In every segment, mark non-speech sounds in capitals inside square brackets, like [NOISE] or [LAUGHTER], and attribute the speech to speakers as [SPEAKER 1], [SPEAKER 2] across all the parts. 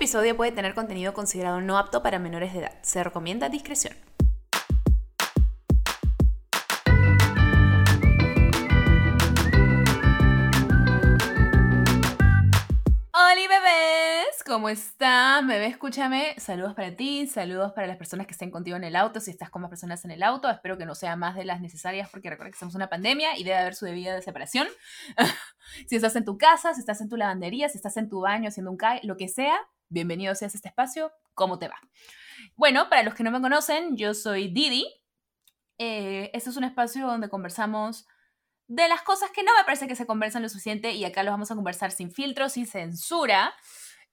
[SPEAKER 1] episodio puede tener contenido considerado no apto para menores de edad. Se recomienda discreción. Hola bebés, ¿cómo están? Bebé, escúchame. Saludos para ti, saludos para las personas que estén contigo en el auto, si estás con más personas en el auto. Espero que no sea más de las necesarias porque recuerda que estamos en una pandemia y debe haber su debida de separación. [LAUGHS] si estás en tu casa, si estás en tu lavandería, si estás en tu baño haciendo un CAI, lo que sea, bienvenido seas a este espacio. ¿Cómo te va? Bueno, para los que no me conocen, yo soy Didi. Eh, este es un espacio donde conversamos de las cosas que no me parece que se conversan lo suficiente y acá los vamos a conversar sin filtros, sin censura.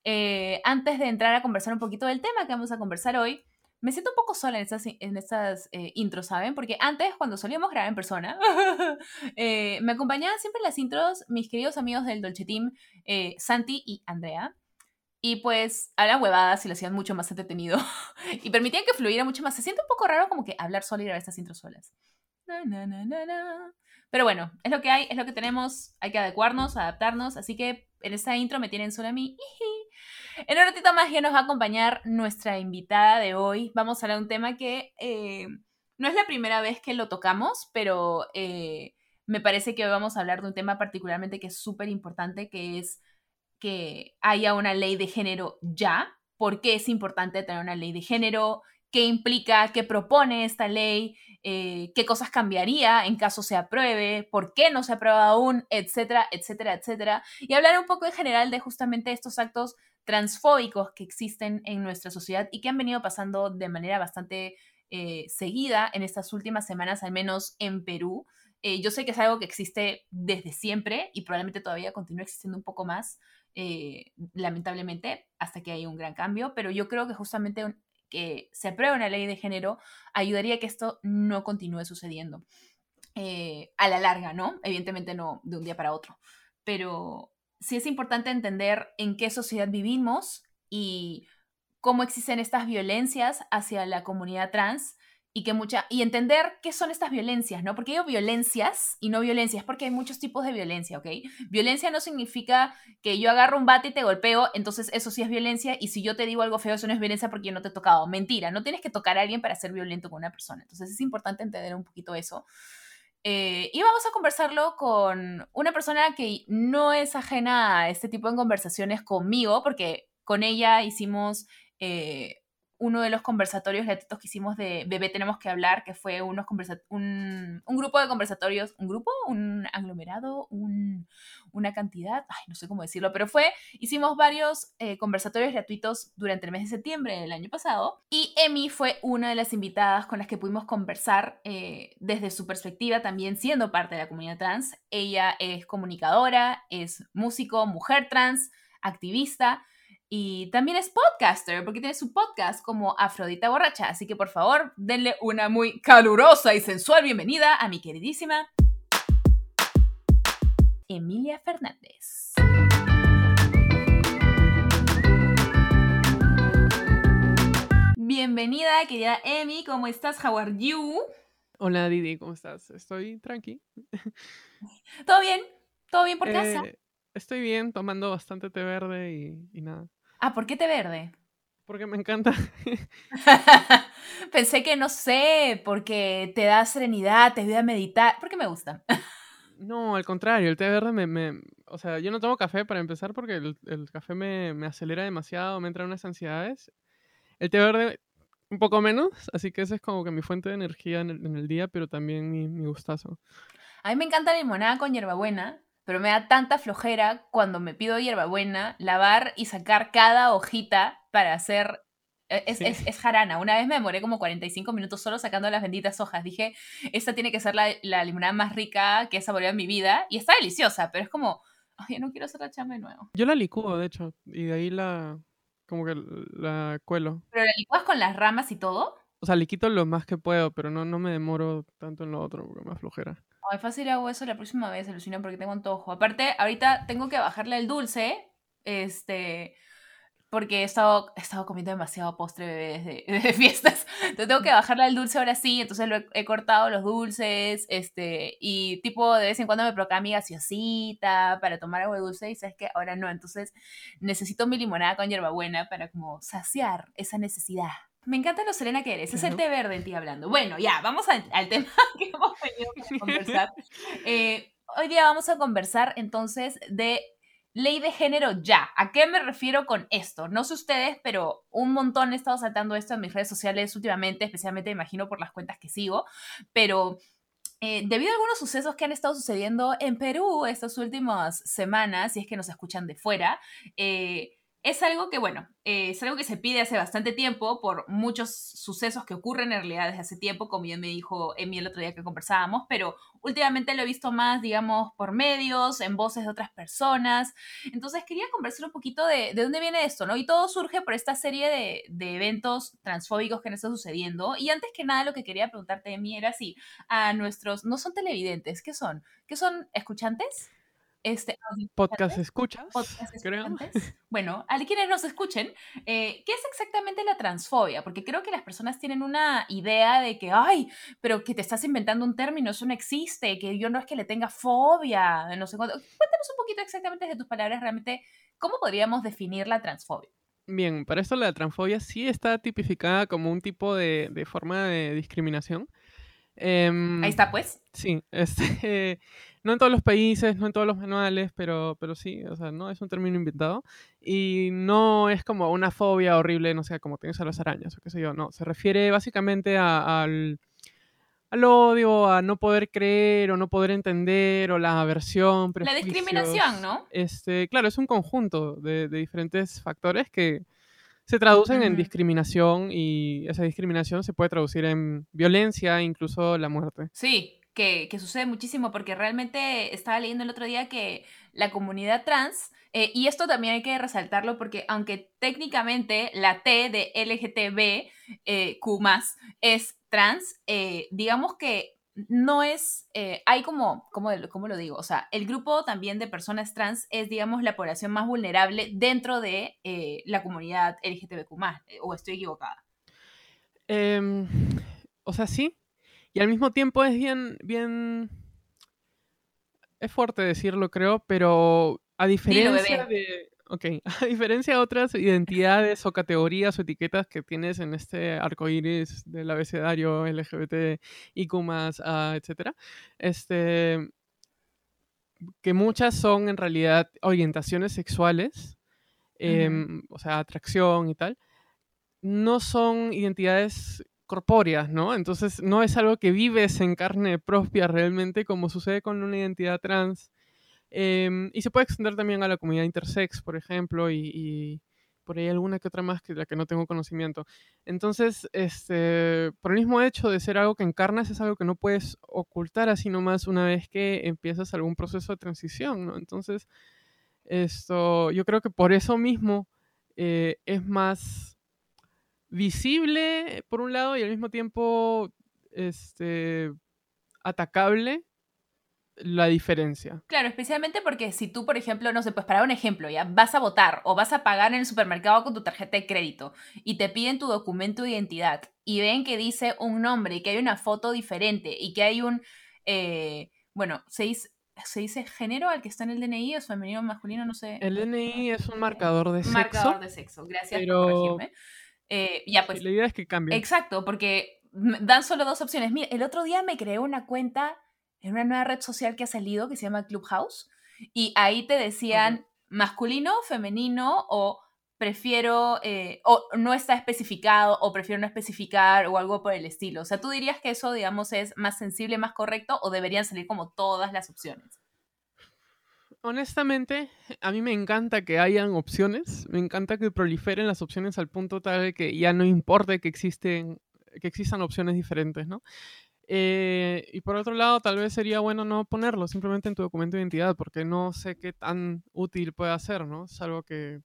[SPEAKER 1] Eh, antes de entrar a conversar un poquito del tema que vamos a conversar hoy, me siento un poco sola en estas, en estas eh, intros, ¿saben? Porque antes, cuando solíamos grabar en persona, [LAUGHS] me acompañaban siempre en las intros mis queridos amigos del Dolce Team, Santi y Andrea. Y pues hablan huevadas y lo hacían mucho más entretenido. [LAUGHS] y permitían que fluyera mucho más. Se siente un poco raro como que hablar sola y grabar estas intros solas. Pero bueno, es lo que hay, es lo que tenemos, hay que adecuarnos, adaptarnos, así que en esta intro me tienen solo a mí. [LAUGHS] En un ratito más ya nos va a acompañar nuestra invitada de hoy. Vamos a hablar de un tema que eh, no es la primera vez que lo tocamos, pero eh, me parece que hoy vamos a hablar de un tema particularmente que es súper importante, que es que haya una ley de género ya. ¿Por qué es importante tener una ley de género? qué implica, qué propone esta ley, eh, qué cosas cambiaría en caso se apruebe, por qué no se aprueba aún, etcétera, etcétera, etcétera. Y hablar un poco en general de justamente estos actos transfóbicos que existen en nuestra sociedad y que han venido pasando de manera bastante eh, seguida en estas últimas semanas, al menos en Perú. Eh, yo sé que es algo que existe desde siempre y probablemente todavía continúe existiendo un poco más, lamentablemente, hasta que haya un gran cambio, pero yo creo que justamente que se apruebe una ley de género ayudaría a que esto no continúe sucediendo eh, a la larga, ¿no? Evidentemente no de un día para otro, pero sí es importante entender en qué sociedad vivimos y cómo existen estas violencias hacia la comunidad trans y que mucha y entender qué son estas violencias, ¿no? Porque digo violencias y no violencias, porque hay muchos tipos de violencia, ¿ok? Violencia no significa que yo agarro un bate y te golpeo, entonces eso sí es violencia, y si yo te digo algo feo, eso no es violencia porque yo no te he tocado. Mentira, no tienes que tocar a alguien para ser violento con una persona. Entonces es importante entender un poquito eso. Eh, y vamos a conversarlo con una persona que no es ajena a este tipo de conversaciones conmigo, porque con ella hicimos eh, uno de los conversatorios gratuitos que hicimos de Bebé Tenemos que Hablar, que fue unos un, un, grupo de conversatorios, un grupo, un aglomerado, un, una cantidad, ay, no sé cómo decirlo, pero fue, hicimos varios eh, conversatorios gratuitos durante el mes de septiembre del año pasado y Emi fue una de las invitadas con las que pudimos conversar eh, desde su perspectiva, también siendo parte de la comunidad trans. Ella es comunicadora, es músico, mujer trans, activista y también es podcaster, porque tiene su podcast como Afrodita Borracha. Así que por favor, denle una muy calurosa y sensual bienvenida a mi queridísima Emilia Fernández. Bienvenida, querida Emi, ¿cómo estás? How are you?
[SPEAKER 2] Hola Didi, ¿cómo estás? Estoy tranqui.
[SPEAKER 1] ¿Todo bien? ¿Todo bien por casa? Eh,
[SPEAKER 2] estoy bien, tomando bastante té verde y nada.
[SPEAKER 1] Ah, ¿por qué té verde?
[SPEAKER 2] Porque me encanta. [LAUGHS] [LAUGHS]
[SPEAKER 1] Pensé que no sé, porque te da serenidad, te ayuda a meditar, porque me gusta. [LAUGHS]
[SPEAKER 2] no, al contrario, el té verde me, O sea, yo no tomo café para empezar porque el, café me, acelera demasiado, me entran unas ansiedades. El té verde un poco menos, así que esa es como que mi fuente de energía en el, día, pero también mi, mi gustazo.
[SPEAKER 1] A mí me encanta la limonada con hierbabuena, pero me da tanta flojera cuando me pido hierbabuena lavar y sacar cada hojita para hacer... E, es, jarana. Una vez me demoré como 45 minutos solo sacando las benditas hojas. Dije, esta tiene que ser la, la limonada más rica que he saboreado en mi vida. Y está deliciosa, pero es como, ay, no quiero hacer la chamba de nuevo.
[SPEAKER 2] Yo la licúo, de hecho, y de ahí la, como que la cuelo.
[SPEAKER 1] ¿Pero la licuas con las ramas y todo?
[SPEAKER 2] O sea, le quito lo más que puedo, pero no, no me demoro tanto en lo otro porque me flojera.
[SPEAKER 1] Ay, fácil hago eso la próxima vez, alucina, porque tengo antojo. Aparte, ahorita tengo que bajarle el dulce. Este. porque he estado, he estado comiendo demasiado postre bebé de [LAUGHS] fiestas. Entonces tengo que bajarle al dulce ahora sí, entonces he, cortado los dulces, este, y tipo de vez en cuando me provoca mi gaseosita para tomar agua dulce y sabes que ahora no, entonces necesito mi limonada con hierbabuena para como saciar esa necesidad. Me encanta lo serena que eres, es el té verde en ti hablando. Bueno, ya, vamos al, al [LAUGHS] tema que hemos venido a [LAUGHS] conversar. Eh, hoy día vamos a conversar entonces de Ley de género ya. ¿A qué me refiero con esto? No sé ustedes, pero un montón he estado saltando esto en mis redes sociales últimamente, especialmente me imagino por las cuentas que sigo, pero eh, debido a algunos sucesos que han estado sucediendo en Perú estas últimas semanas, si es que nos escuchan de fuera, eh, es algo que, bueno, eh, es algo que se pide hace bastante tiempo por muchos sucesos que ocurren en realidad desde hace tiempo, como ya me dijo Emi el otro día que conversábamos, pero últimamente lo he visto más, digamos, por medios, en voces de otras personas. Entonces quería conversar un poquito de, de dónde viene esto, ¿no? Y todo surge por esta serie de, de eventos transfóbicos que han estado sucediendo. Y antes que nada, lo que quería preguntarte, Emi, era si a nuestros, no son televidentes, ¿qué son? ¿Qué son escuchantes?
[SPEAKER 2] Este, podcast escuchas, podcast [LAUGHS]
[SPEAKER 1] Bueno, a quienes nos escuchen, eh, ¿qué es exactamente la transfobia? Porque creo que las personas tienen una idea de que, ay, pero que te estás inventando un término, eso no existe, que yo no es que le tenga fobia, no sé cuánto. Cuéntanos un poquito exactamente de tus palabras, realmente, ¿cómo podríamos definir la transfobia?
[SPEAKER 2] Bien, para esto la transfobia sí está tipificada como un tipo de, de forma de discriminación.
[SPEAKER 1] Em, Ahí está, pues.
[SPEAKER 2] Sí, [LAUGHS] este, no en todos los países, no en todos los manuales, pero, pero sí, o sea, no es un término inventado. Y no es como una fobia horrible, no sé, como tienes a las arañas o qué sé yo, no. Se refiere básicamente al, al odio, a no poder creer o no poder entender, o la aversión,
[SPEAKER 1] La discriminación, ¿no?
[SPEAKER 2] Este, claro, es un conjunto de, de diferentes factores que se traducen en discriminación y esa discriminación se puede traducir en violencia, incluso la muerte.
[SPEAKER 1] Sí, que, sucede muchísimo porque realmente estaba leyendo el otro día que la comunidad trans, eh, y esto también hay que resaltarlo porque aunque técnicamente la T de LGTB eh, es trans, eh, digamos que no es, eh, hay como, ¿cómo, ¿cómo, lo digo? O sea, el grupo también de personas trans es, digamos, la población más vulnerable dentro de eh, la comunidad LGTBQ+, eh, o estoy equivocada.
[SPEAKER 2] Em, o sea, sí, y al mismo tiempo es bien, bien, es fuerte decirlo, creo, pero a diferencia de... Ok, [LAUGHS] a diferencia de otras identidades o categorías o etiquetas que tienes en este arco iris del abecedario LGBT, IQ, etc., este, que muchas son en realidad orientaciones sexuales, em, o sea, atracción y tal, no son identidades corpóreas, ¿no? Entonces no es algo que vives en carne propia realmente como sucede con una identidad trans Em, y se puede extender también a la comunidad intersex, por ejemplo, y, por ahí alguna que otra más que la que no tengo conocimiento. Entonces, este, por el mismo hecho de ser algo que encarnas, es algo que no puedes ocultar así nomás una vez que empiezas algún proceso de transición. Entonces, esto, yo creo que por eso mismo eh, es más visible, por un lado, y al mismo tiempo este, atacable la diferencia.
[SPEAKER 1] Claro, especialmente porque si tú, por ejemplo, no sé, pues para un ejemplo, ya vas a votar o vas a pagar en el supermercado con tu tarjeta de crédito y te piden tu documento de identidad y ven que dice un nombre y que hay una foto diferente y que hay un, eh, bueno, se dice, ¿se dice género al que está en el DNI o femenino o masculino? No sé.
[SPEAKER 2] El DNI es un marcador de sexo.
[SPEAKER 1] Marcador de sexo, gracias por corregirme. Eh, ya pues.
[SPEAKER 2] La idea es que cambie.
[SPEAKER 1] Exacto, porque dan solo dos opciones. Mira, el otro día me creé una cuenta en una nueva red social que ha salido que se llama Clubhouse y ahí te decían masculino, femenino o prefiero, eh, o no está especificado o prefiero no especificar o algo por el estilo. O sea, ¿tú dirías que eso, digamos, es más sensible, más correcto o deberían salir como todas las opciones?
[SPEAKER 2] Honestamente, a mí me encanta que hayan opciones, me encanta que proliferen las opciones al punto tal que ya no importe que existen que existan opciones diferentes, ¿no? Eh, y por otro lado, tal vez sería bueno no ponerlo simplemente en tu documento de identidad, porque no sé qué tan útil puede ser, ¿no? Es algo que,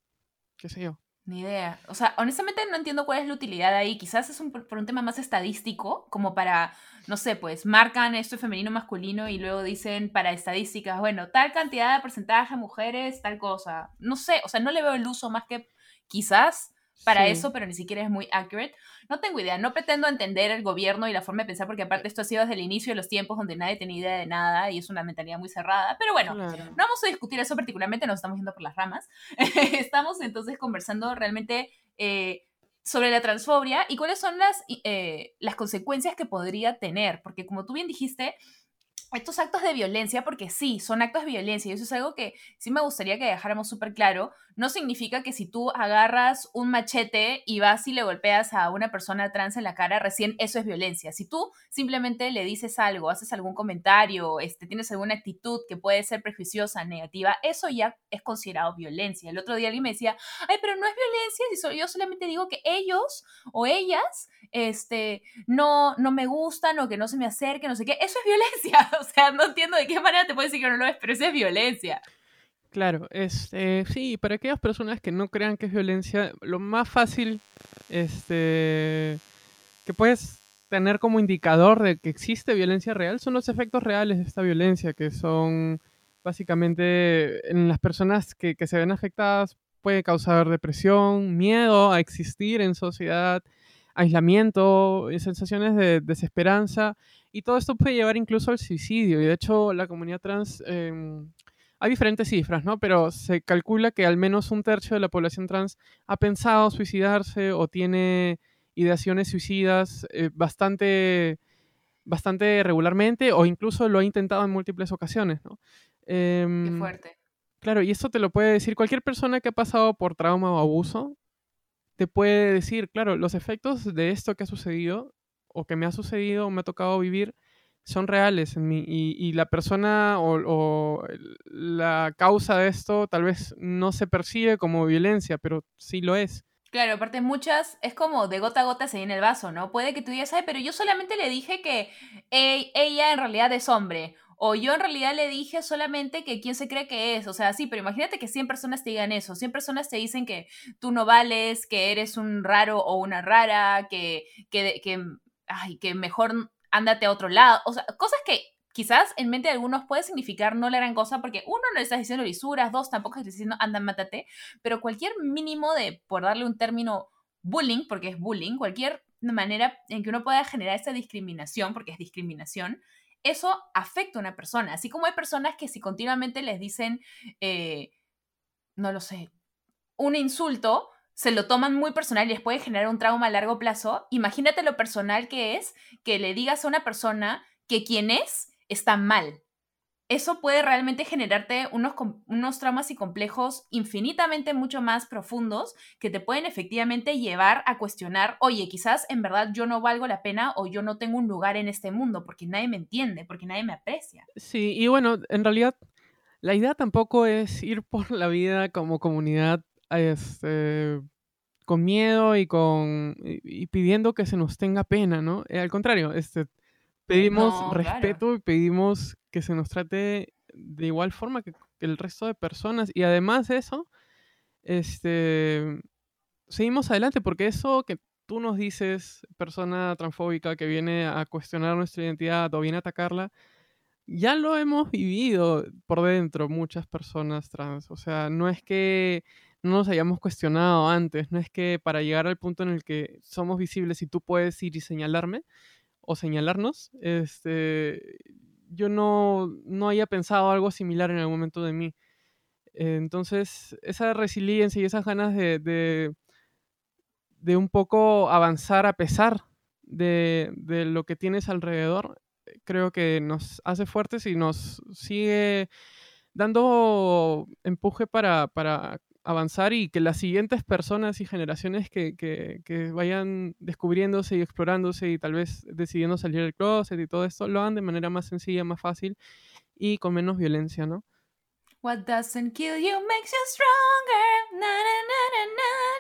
[SPEAKER 2] qué sé yo.
[SPEAKER 1] Ni idea. O sea, honestamente no entiendo cuál es la utilidad ahí. Quizás es un, por un tema más estadístico, como para, no sé, pues marcan esto femenino masculino y luego dicen para estadísticas, bueno, tal cantidad de porcentaje de mujeres, tal cosa. No sé, o sea, no le veo el uso más que quizás para eso, pero ni siquiera es muy accurate. No tengo idea, no pretendo entender el gobierno y la forma de pensar, porque aparte esto ha sido desde el inicio de los tiempos donde nadie tenía idea de nada y es una mentalidad muy cerrada. Pero bueno, no vamos a discutir eso particularmente, nos estamos yendo por las ramas. [LAUGHS] estamos entonces conversando realmente eh, sobre la transfobia y cuáles son las, eh, las consecuencias que podría tener, porque como tú bien dijiste, estos actos de violencia, porque sí, son actos de violencia, y eso es algo que sí me gustaría que dejáramos súper claro, no significa que si tú agarras un machete y vas y le golpeas a una persona trans en la cara, recién eso es violencia. Si tú simplemente le dices algo, haces algún comentario, este, tienes alguna actitud que puede ser prejuiciosa, negativa, eso ya es considerado violencia. El otro día alguien me decía, ay, pero no es violencia, yo solamente digo que ellos o ellas este, no, no me gustan o que no se me acerquen, no sé qué, eso es violencia. [LAUGHS] O sea, no entiendo de qué manera te puedo decir que no lo es, pero eso es violencia.
[SPEAKER 2] Claro, este, sí, para aquellas personas que no crean que es violencia, lo más fácil este, que puedes tener como indicador de que existe violencia real son los efectos reales de esta violencia, que son básicamente en las personas que, se ven afectadas puede causar depresión, miedo a existir en sociedad, aislamiento, sensaciones de desesperanza, y todo esto puede llevar incluso al suicidio. Y de hecho, la comunidad trans, em, hay diferentes cifras, ¿no? Pero se calcula que al menos un tercio de la población trans ha pensado suicidarse o tiene ideaciones suicidas eh, bastante, bastante regularmente o incluso lo ha intentado en múltiples ocasiones, ¿no?
[SPEAKER 1] Qué em, fuerte.
[SPEAKER 2] Claro, y esto te lo puede decir cualquier persona que ha pasado por trauma o abuso, te puede decir, claro, los efectos de esto que ha sucedido o que me ha sucedido o me ha tocado vivir son reales en mí y, la persona o, la causa de esto tal vez no se percibe como violencia, pero sí lo es.
[SPEAKER 1] Claro, aparte muchas, es como de gota a gota se llena el vaso, ¿no? Puede que tú digas, ay, pero yo solamente le dije que ella en realidad es hombre, o yo en realidad le dije solamente que quién se cree que es. O sea, sí, pero imagínate que 100 personas te digan eso. 100 personas te dicen que tú no vales, que eres un raro o una rara, que, que, que, ay, que mejor ándate a otro lado. O sea, cosas que quizás en mente de algunos puede significar no la gran cosa porque uno no le estás diciendo lisuras, dos tampoco estás diciendo anda, mátate. Pero cualquier mínimo de, por darle un término, bullying, porque es bullying, cualquier manera en que uno pueda generar esa discriminación, porque es discriminación, eso afecta a una persona. Así como hay personas que si continuamente les dicen, eh, no lo sé, un insulto, se lo toman muy personal y les puede generar un trauma a largo plazo. Imagínate lo personal que es que le digas a una persona que quien es está mal eso puede realmente generarte unos, unos traumas y complejos infinitamente mucho más profundos que te pueden efectivamente llevar a cuestionar, oye, quizás en verdad yo no valgo la pena o yo no tengo un lugar en este mundo porque nadie me entiende, porque nadie me aprecia.
[SPEAKER 2] Sí, y bueno, en realidad la idea tampoco es ir por la vida como comunidad este, con miedo y, con, y pidiendo que se nos tenga pena, ¿no? Eh, al contrario, este, pedimos respeto y pedimos que se nos trate de igual forma que, el resto de personas. Y además de eso, este, seguimos adelante porque eso que tú nos dices, persona transfóbica que viene a cuestionar nuestra identidad o viene a atacarla, ya lo hemos vivido por dentro muchas personas trans. O sea, no es que no nos hayamos cuestionado antes, no es que para llegar al punto en el que somos visibles y tú puedes ir y señalarme o señalarnos, este, yo no, no haya pensado algo similar en algún momento de mí. entonces, esa resiliencia y esas ganas de, de, un poco avanzar a pesar de, de, lo que tienes alrededor, creo que nos hace fuertes y nos sigue dando empuje para, para avanzar y que las siguientes personas y generaciones que, que, vayan descubriéndose y explorándose y tal vez decidiendo salir del closet y todo esto, lo hagan de manera más sencilla, más fácil y con menos violencia, ¿no?
[SPEAKER 1] What doesn't kill you makes you stronger. Na, na,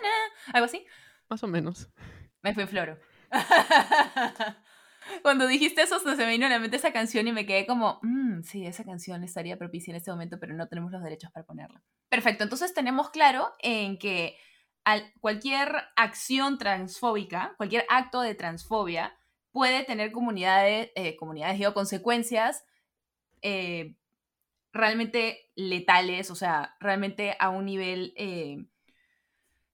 [SPEAKER 1] na, ¿Algo así?
[SPEAKER 2] Más o menos.
[SPEAKER 1] Me fui floro. [LAUGHS] Cuando dijiste eso, se me vino a la mente esa canción y me quedé como, mmm, sí, esa canción estaría propicia en este momento, pero no tenemos los derechos para ponerla. Perfecto, entonces tenemos claro en que cualquier acción transfóbica, cualquier acto de transfobia, puede tener comunidades, eh, comunidades digo, consecuencias eh, realmente letales, o sea, realmente a un nivel eh,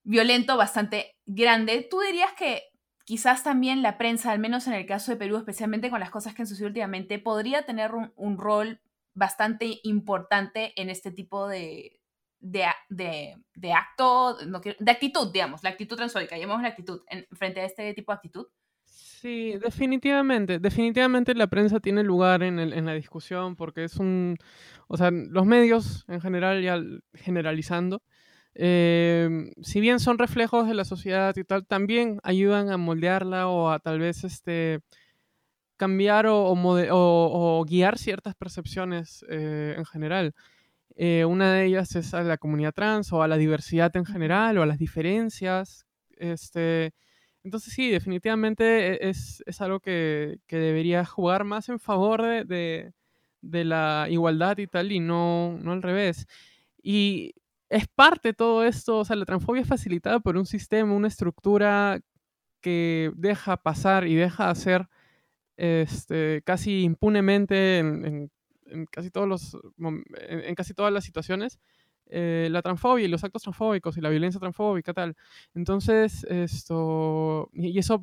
[SPEAKER 1] violento bastante grande. ¿Tú dirías que quizás también la prensa, al menos en el caso de Perú, especialmente con las cosas que han sucedido últimamente, podría tener un, rol bastante importante en este tipo de, de, de, acto, de actitud, digamos, la actitud transfóbica, llamamos la actitud, en, frente a este tipo de actitud?
[SPEAKER 2] Sí, definitivamente. Definitivamente la prensa tiene lugar en, el, en, la discusión porque es un... O sea, los medios en general, ya generalizando, eh, si bien son reflejos de la sociedad y tal, también ayudan a moldearla o a tal vez este, cambiar o, o, guiar ciertas percepciones eh, en general. Eh, una de ellas es a la comunidad trans o a la diversidad en general o a las diferencias. Este, entonces sí, definitivamente e, es, es algo que, que, debería jugar más en favor de, de, de, la igualdad y tal y no, no al revés. Y es parte de todo esto, o sea, la transfobia es facilitada por un sistema, una estructura que deja pasar y deja hacer este, casi impunemente en, casi todos los, en, casi todas las situaciones eh, la transfobia y los actos transfóbicos y la violencia transfóbica tal. Entonces, esto, y eso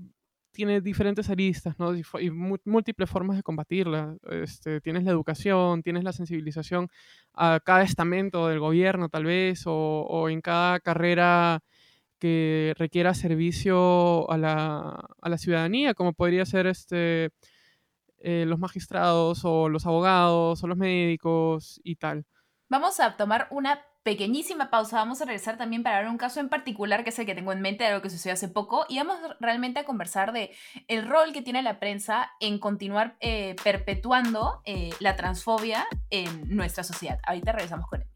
[SPEAKER 2] tiene diferentes aristas, ¿no? Y, múltiples formas de combatirla. Este, tienes la educación, tienes la sensibilización a cada estamento del gobierno, tal vez, o, en cada carrera que requiera servicio a la, ciudadanía, como podría ser este, eh, los magistrados o los abogados o los médicos y tal.
[SPEAKER 1] Vamos a tomar una pequeñísima pausa. Vamos a regresar también para ver un caso en particular que es el que tengo en mente de algo que sucedió hace poco y vamos realmente a conversar de el rol que tiene la prensa en continuar eh, perpetuando eh, la transfobia en nuestra sociedad. Ahorita regresamos con él.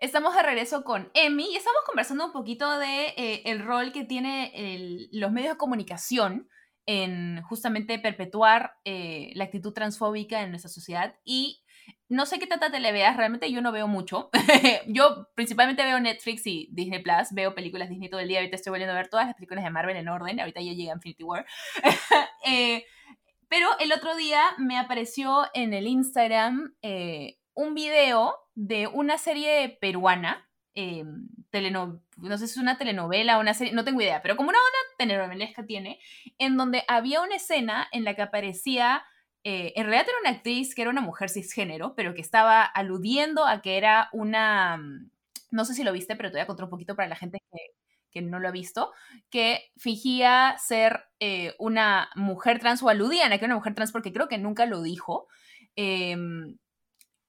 [SPEAKER 1] Estamos de regreso con Emi y estamos conversando un poquito de eh, el rol que tiene los medios de comunicación en justamente perpetuar la actitud transfóbica en nuestra sociedad y no sé qué tanta tele veas, realmente yo no veo mucho. [LAUGHS] yo principalmente veo Netflix y Disney Plus, veo películas Disney todo el día, ahorita estoy volviendo a ver todas las películas de Marvel en orden, ahorita ya llega Infinity War. [LAUGHS] Eh, pero el otro día me apareció en el Instagram eh, un video de una serie peruana, eh, no sé si es una telenovela o una serie, no tengo idea, pero como una, una telenovelesca tiene, en donde había una escena en la que aparecía eh, en realidad era una actriz que era una mujer cisgénero, pero que estaba aludiendo a que era una, mm, no sé si lo viste, pero te voy a contar un poquito para la gente que, no lo ha visto, que fingía ser eh, una mujer trans o aludían a que era una mujer trans porque creo que nunca lo dijo. Em,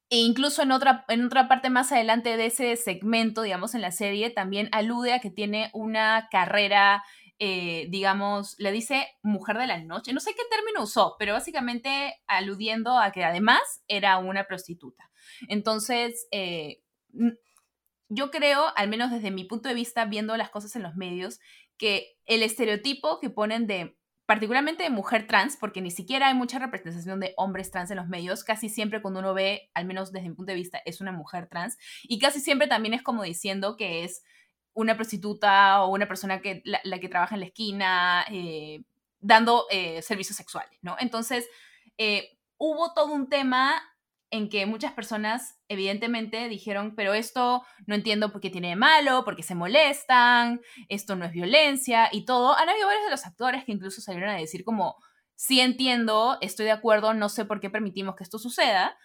[SPEAKER 1] e incluso en otra, en otra parte más adelante de ese segmento, digamos, en la serie, también alude a que tiene una carrera eh, digamos, le dice mujer de la noche. No sé qué término usó, pero básicamente aludiendo a que además era una prostituta. Entonces, eh, yo creo, al menos desde mi punto de vista, viendo las cosas en los medios, que el estereotipo que ponen de particularmente de mujer trans, porque ni siquiera hay mucha representación de hombres trans en los medios, casi siempre cuando uno ve, al menos desde mi punto de vista, es una mujer trans, y casi siempre también es como diciendo que es una prostituta o una persona que la, que trabaja en la esquina eh, dando eh, servicios sexuales, ¿no? Entonces, eh, hubo todo un tema en que muchas personas evidentemente dijeron, pero esto no entiendo por qué tiene de malo, porque se molestan, esto no es violencia y todo. Han habido varios de los actores que incluso salieron a decir como, sí entiendo, estoy de acuerdo, no sé por qué permitimos que esto suceda,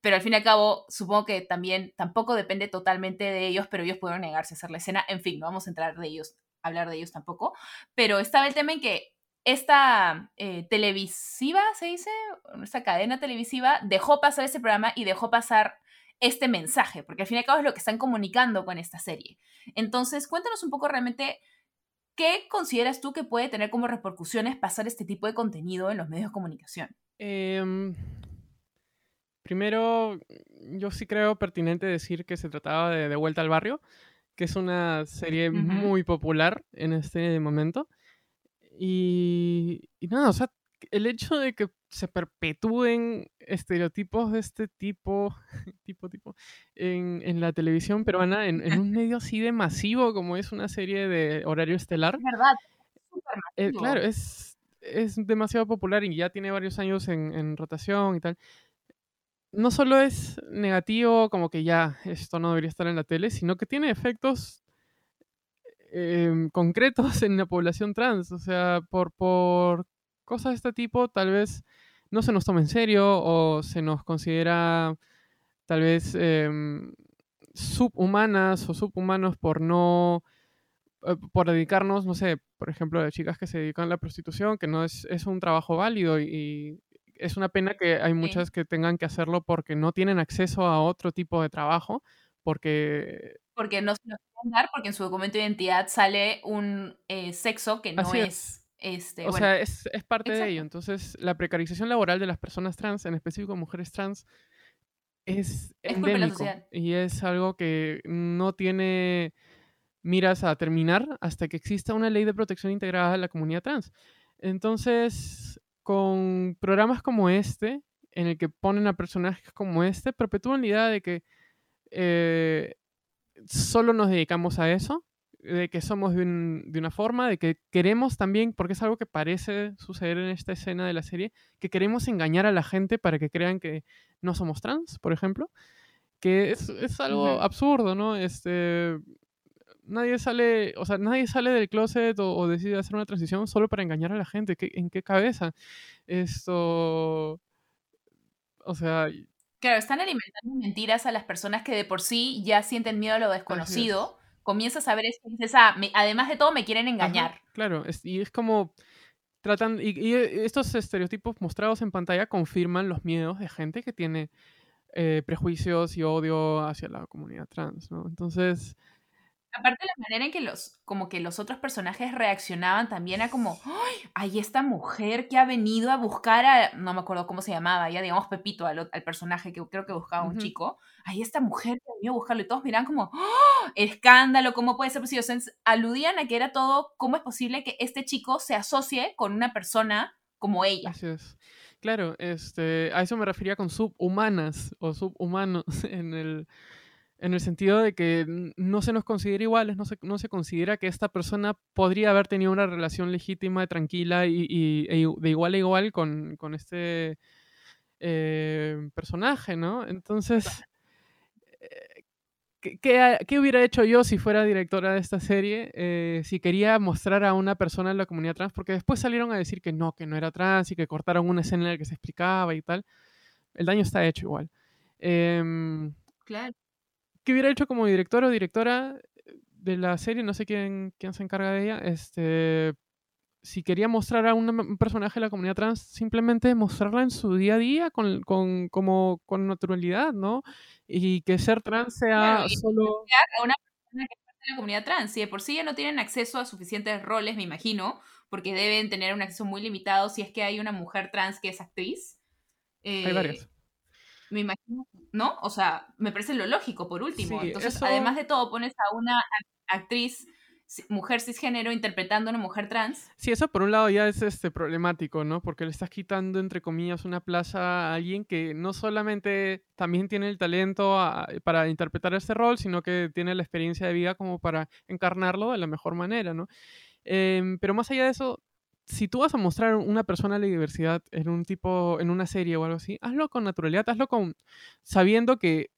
[SPEAKER 1] pero al fin y al cabo, supongo que también tampoco depende totalmente de ellos, pero ellos pudieron negarse a hacer la escena. En fin, no vamos a entrar de ellos, hablar de ellos tampoco. Pero estaba el tema en que esta eh, televisiva, se dice, esta cadena televisiva, dejó pasar ese programa y dejó pasar este mensaje, porque al fin y al cabo es lo que están comunicando con esta serie. Entonces, cuéntanos un poco realmente qué consideras tú que puede tener como repercusiones pasar este tipo de contenido en los medios de comunicación.
[SPEAKER 2] Eh, Primero, yo sí creo pertinente decir que se trataba de De Vuelta al Barrio, que es una serie muy popular en este momento. Y, nada, o sea, el hecho de que se perpetúen estereotipos de este tipo, [LAUGHS] tipo, tipo, en, la televisión peruana, en, [LAUGHS] un medio así de masivo como es una serie de horario estelar.
[SPEAKER 1] Es verdad,
[SPEAKER 2] eh, claro, es, es demasiado popular y ya tiene varios años en, en rotación y tal no solo es negativo, como que ya esto no debería estar en la tele, sino que tiene efectos em, concretos [LAUGHS] en la población trans. O sea, por, por cosas de este tipo, tal vez no se nos toma en serio o se nos considera tal vez em, subhumanas o subhumanos por no eh, por dedicarnos, no sé, por ejemplo, de chicas que se dedican a la prostitución, que no es, es un trabajo válido y, es una pena que hay muchas que tengan que hacerlo porque no tienen acceso a otro tipo de trabajo, porque...
[SPEAKER 1] Porque no se lo pueden dar, porque en su documento de identidad sale un eh, sexo que no es. Este,
[SPEAKER 2] o sea, es, es parte de ello. Entonces, la precarización laboral de las personas trans, en específico mujeres trans, es, es endémico. Y es algo que no tiene miras a terminar hasta que exista una ley de protección integrada de la comunidad trans. Entonces, con programas como este, en el que ponen a personajes como este, perpetúan la idea de que eh, solo nos dedicamos a eso, de que somos de, una forma, de que queremos también, porque es algo que parece suceder en esta escena de la serie, que queremos engañar a la gente para que crean que no somos trans, por ejemplo, que es, es algo absurdo, ¿no? Este, nadie sale, o sea, nadie sale del closet o, decide hacer una transición solo para engañar a la gente. ¿En qué cabeza? Esto, o sea...
[SPEAKER 1] Claro, están alimentando mentiras a las personas que de por sí ya sienten miedo a lo desconocido. Comienzas a ver esto y dices, ah, además de todo me quieren engañar.
[SPEAKER 2] claro, y es como tratan, y, estos estereotipos mostrados en pantalla confirman los miedos de gente que tiene eh, prejuicios y odio hacia la comunidad trans, ¿no? Entonces,
[SPEAKER 1] Aparte la manera en que los, como que los otros personajes reaccionaban también a como, ¡ay! Hay esta mujer que ha venido a buscar a, no me acuerdo cómo se llamaba, ya digamos Pepito, al, personaje que creo que buscaba un chico. Hay esta mujer que venido a buscarlo y todos miran como, ¡oh! Escándalo, ¿cómo puede ser posible? aludían a que era todo, ¿cómo es posible que este chico se asocie con una persona como ella?
[SPEAKER 2] Así es. Claro, este, a eso me refería con subhumanas o subhumanos [LAUGHS] en el en el sentido de que no se nos considera iguales, no se, no se considera que esta persona podría haber tenido una relación legítima, tranquila y, e de igual a igual con, con este eh, personaje, ¿no? Entonces, eh, ¿qué, ¿qué, hubiera hecho yo si fuera directora de esta serie? Eh, si quería mostrar a una persona en la comunidad trans, porque después salieron a decir que no, que no era trans y que cortaron una escena en la que se explicaba y tal. El daño está hecho igual. Em,
[SPEAKER 1] claro.
[SPEAKER 2] ¿Qué hubiera hecho como director o directora de la serie? No sé quién, quién se encarga de ella. Este, si quería mostrar a un personaje de la comunidad trans, simplemente mostrarla en su día a día con, con, como, con naturalidad, ¿no? Y que ser trans sea solo...
[SPEAKER 1] una persona que parte de la comunidad trans, si de por sí ya no tienen acceso a suficientes roles, me imagino, porque deben tener un acceso muy limitado si es que hay una mujer trans que es actriz.
[SPEAKER 2] hay varias.
[SPEAKER 1] Me imagino, ¿no? O sea, me parece lo lógico, por último. Entonces, además de todo, pones a una actriz mujer cisgénero interpretando a una mujer trans.
[SPEAKER 2] Sí, eso por un lado ya es este problemático, ¿no? Porque le estás quitando, entre comillas, una plaza a alguien que no solamente también tiene el talento para interpretar este rol, sino que tiene la experiencia de vida como para encarnarlo de la mejor manera, ¿no? Em, pero más allá de eso, si tú vas a mostrar una persona de diversidad en un tipo, en una serie o algo así, hazlo con naturalidad, hazlo con sabiendo que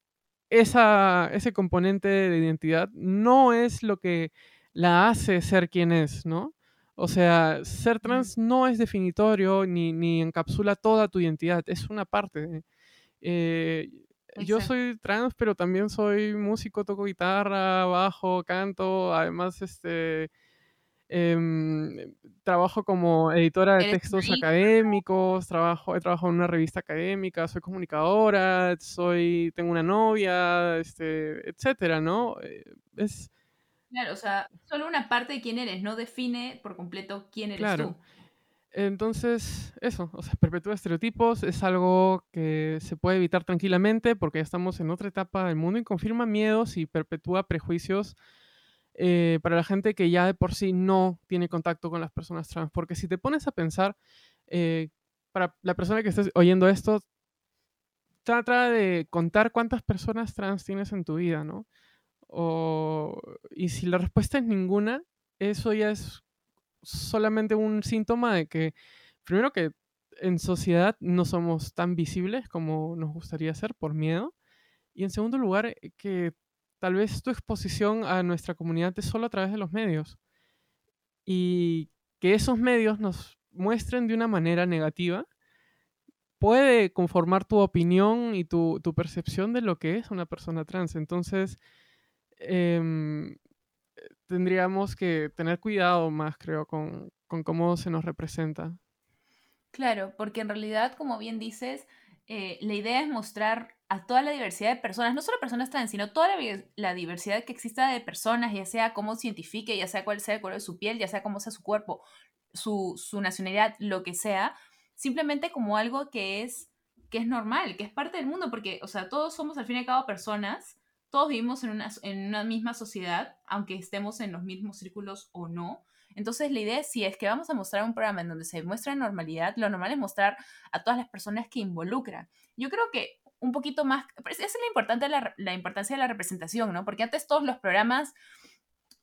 [SPEAKER 2] esa, ese componente de identidad no es lo que la hace ser quien es, ¿no? O sea, ser trans no es definitorio ni, ni encapsula toda tu identidad, es una parte. Eh, yo soy trans, pero también soy músico, toco guitarra, bajo, canto, además, este, Em, trabajo como editora de textos académicos, trabajo, he trabajado en una revista académica, soy comunicadora, soy, tengo una novia, este, etcétera, ¿no? Eh, es...
[SPEAKER 1] Claro, o sea, solo una parte de quién eres, no define por completo quién eres claro. tú.
[SPEAKER 2] Entonces, eso, o sea, perpetúa estereotipos, es algo que se puede evitar tranquilamente porque ya estamos en otra etapa del mundo y confirma miedos y perpetúa prejuicios eh, para la gente que ya de por sí no tiene contacto con las personas trans. Porque si te pones a pensar, eh, para la persona que estés oyendo esto, trata de contar cuántas personas trans tienes en tu vida, ¿no? y si la respuesta es ninguna, eso ya es solamente un síntoma de que, primero que en sociedad no somos tan visibles como nos gustaría ser por miedo. Y en segundo lugar, eh, que tal vez tu exposición a nuestra comunidad es solo a través de los medios. Y que esos medios nos muestren de una manera negativa puede conformar tu opinión y tu, percepción de lo que es una persona trans. Entonces, em, tendríamos que tener cuidado más, creo, con, cómo se nos representa.
[SPEAKER 1] Claro, porque en realidad, como bien dices, eh, la idea es mostrar a toda la diversidad de personas, no solo personas trans, sino toda la, diversidad que exista de personas, ya sea cómo se identifique, ya sea cuál sea el color de su piel, ya sea cómo sea su cuerpo, su, su nacionalidad, lo que sea, simplemente como algo que es, que es normal, que es parte del mundo, porque, o sea, todos somos al fin y al cabo personas, todos vivimos en una, en una misma sociedad, aunque estemos en los mismos círculos o no. Entonces, la idea si es que vamos a mostrar un programa en donde se muestra normalidad, lo normal es mostrar a todas las personas que involucra. Yo creo que un poquito más, pues, esa es la, importante, la, la importancia de la representación, ¿no? Porque antes todos los programas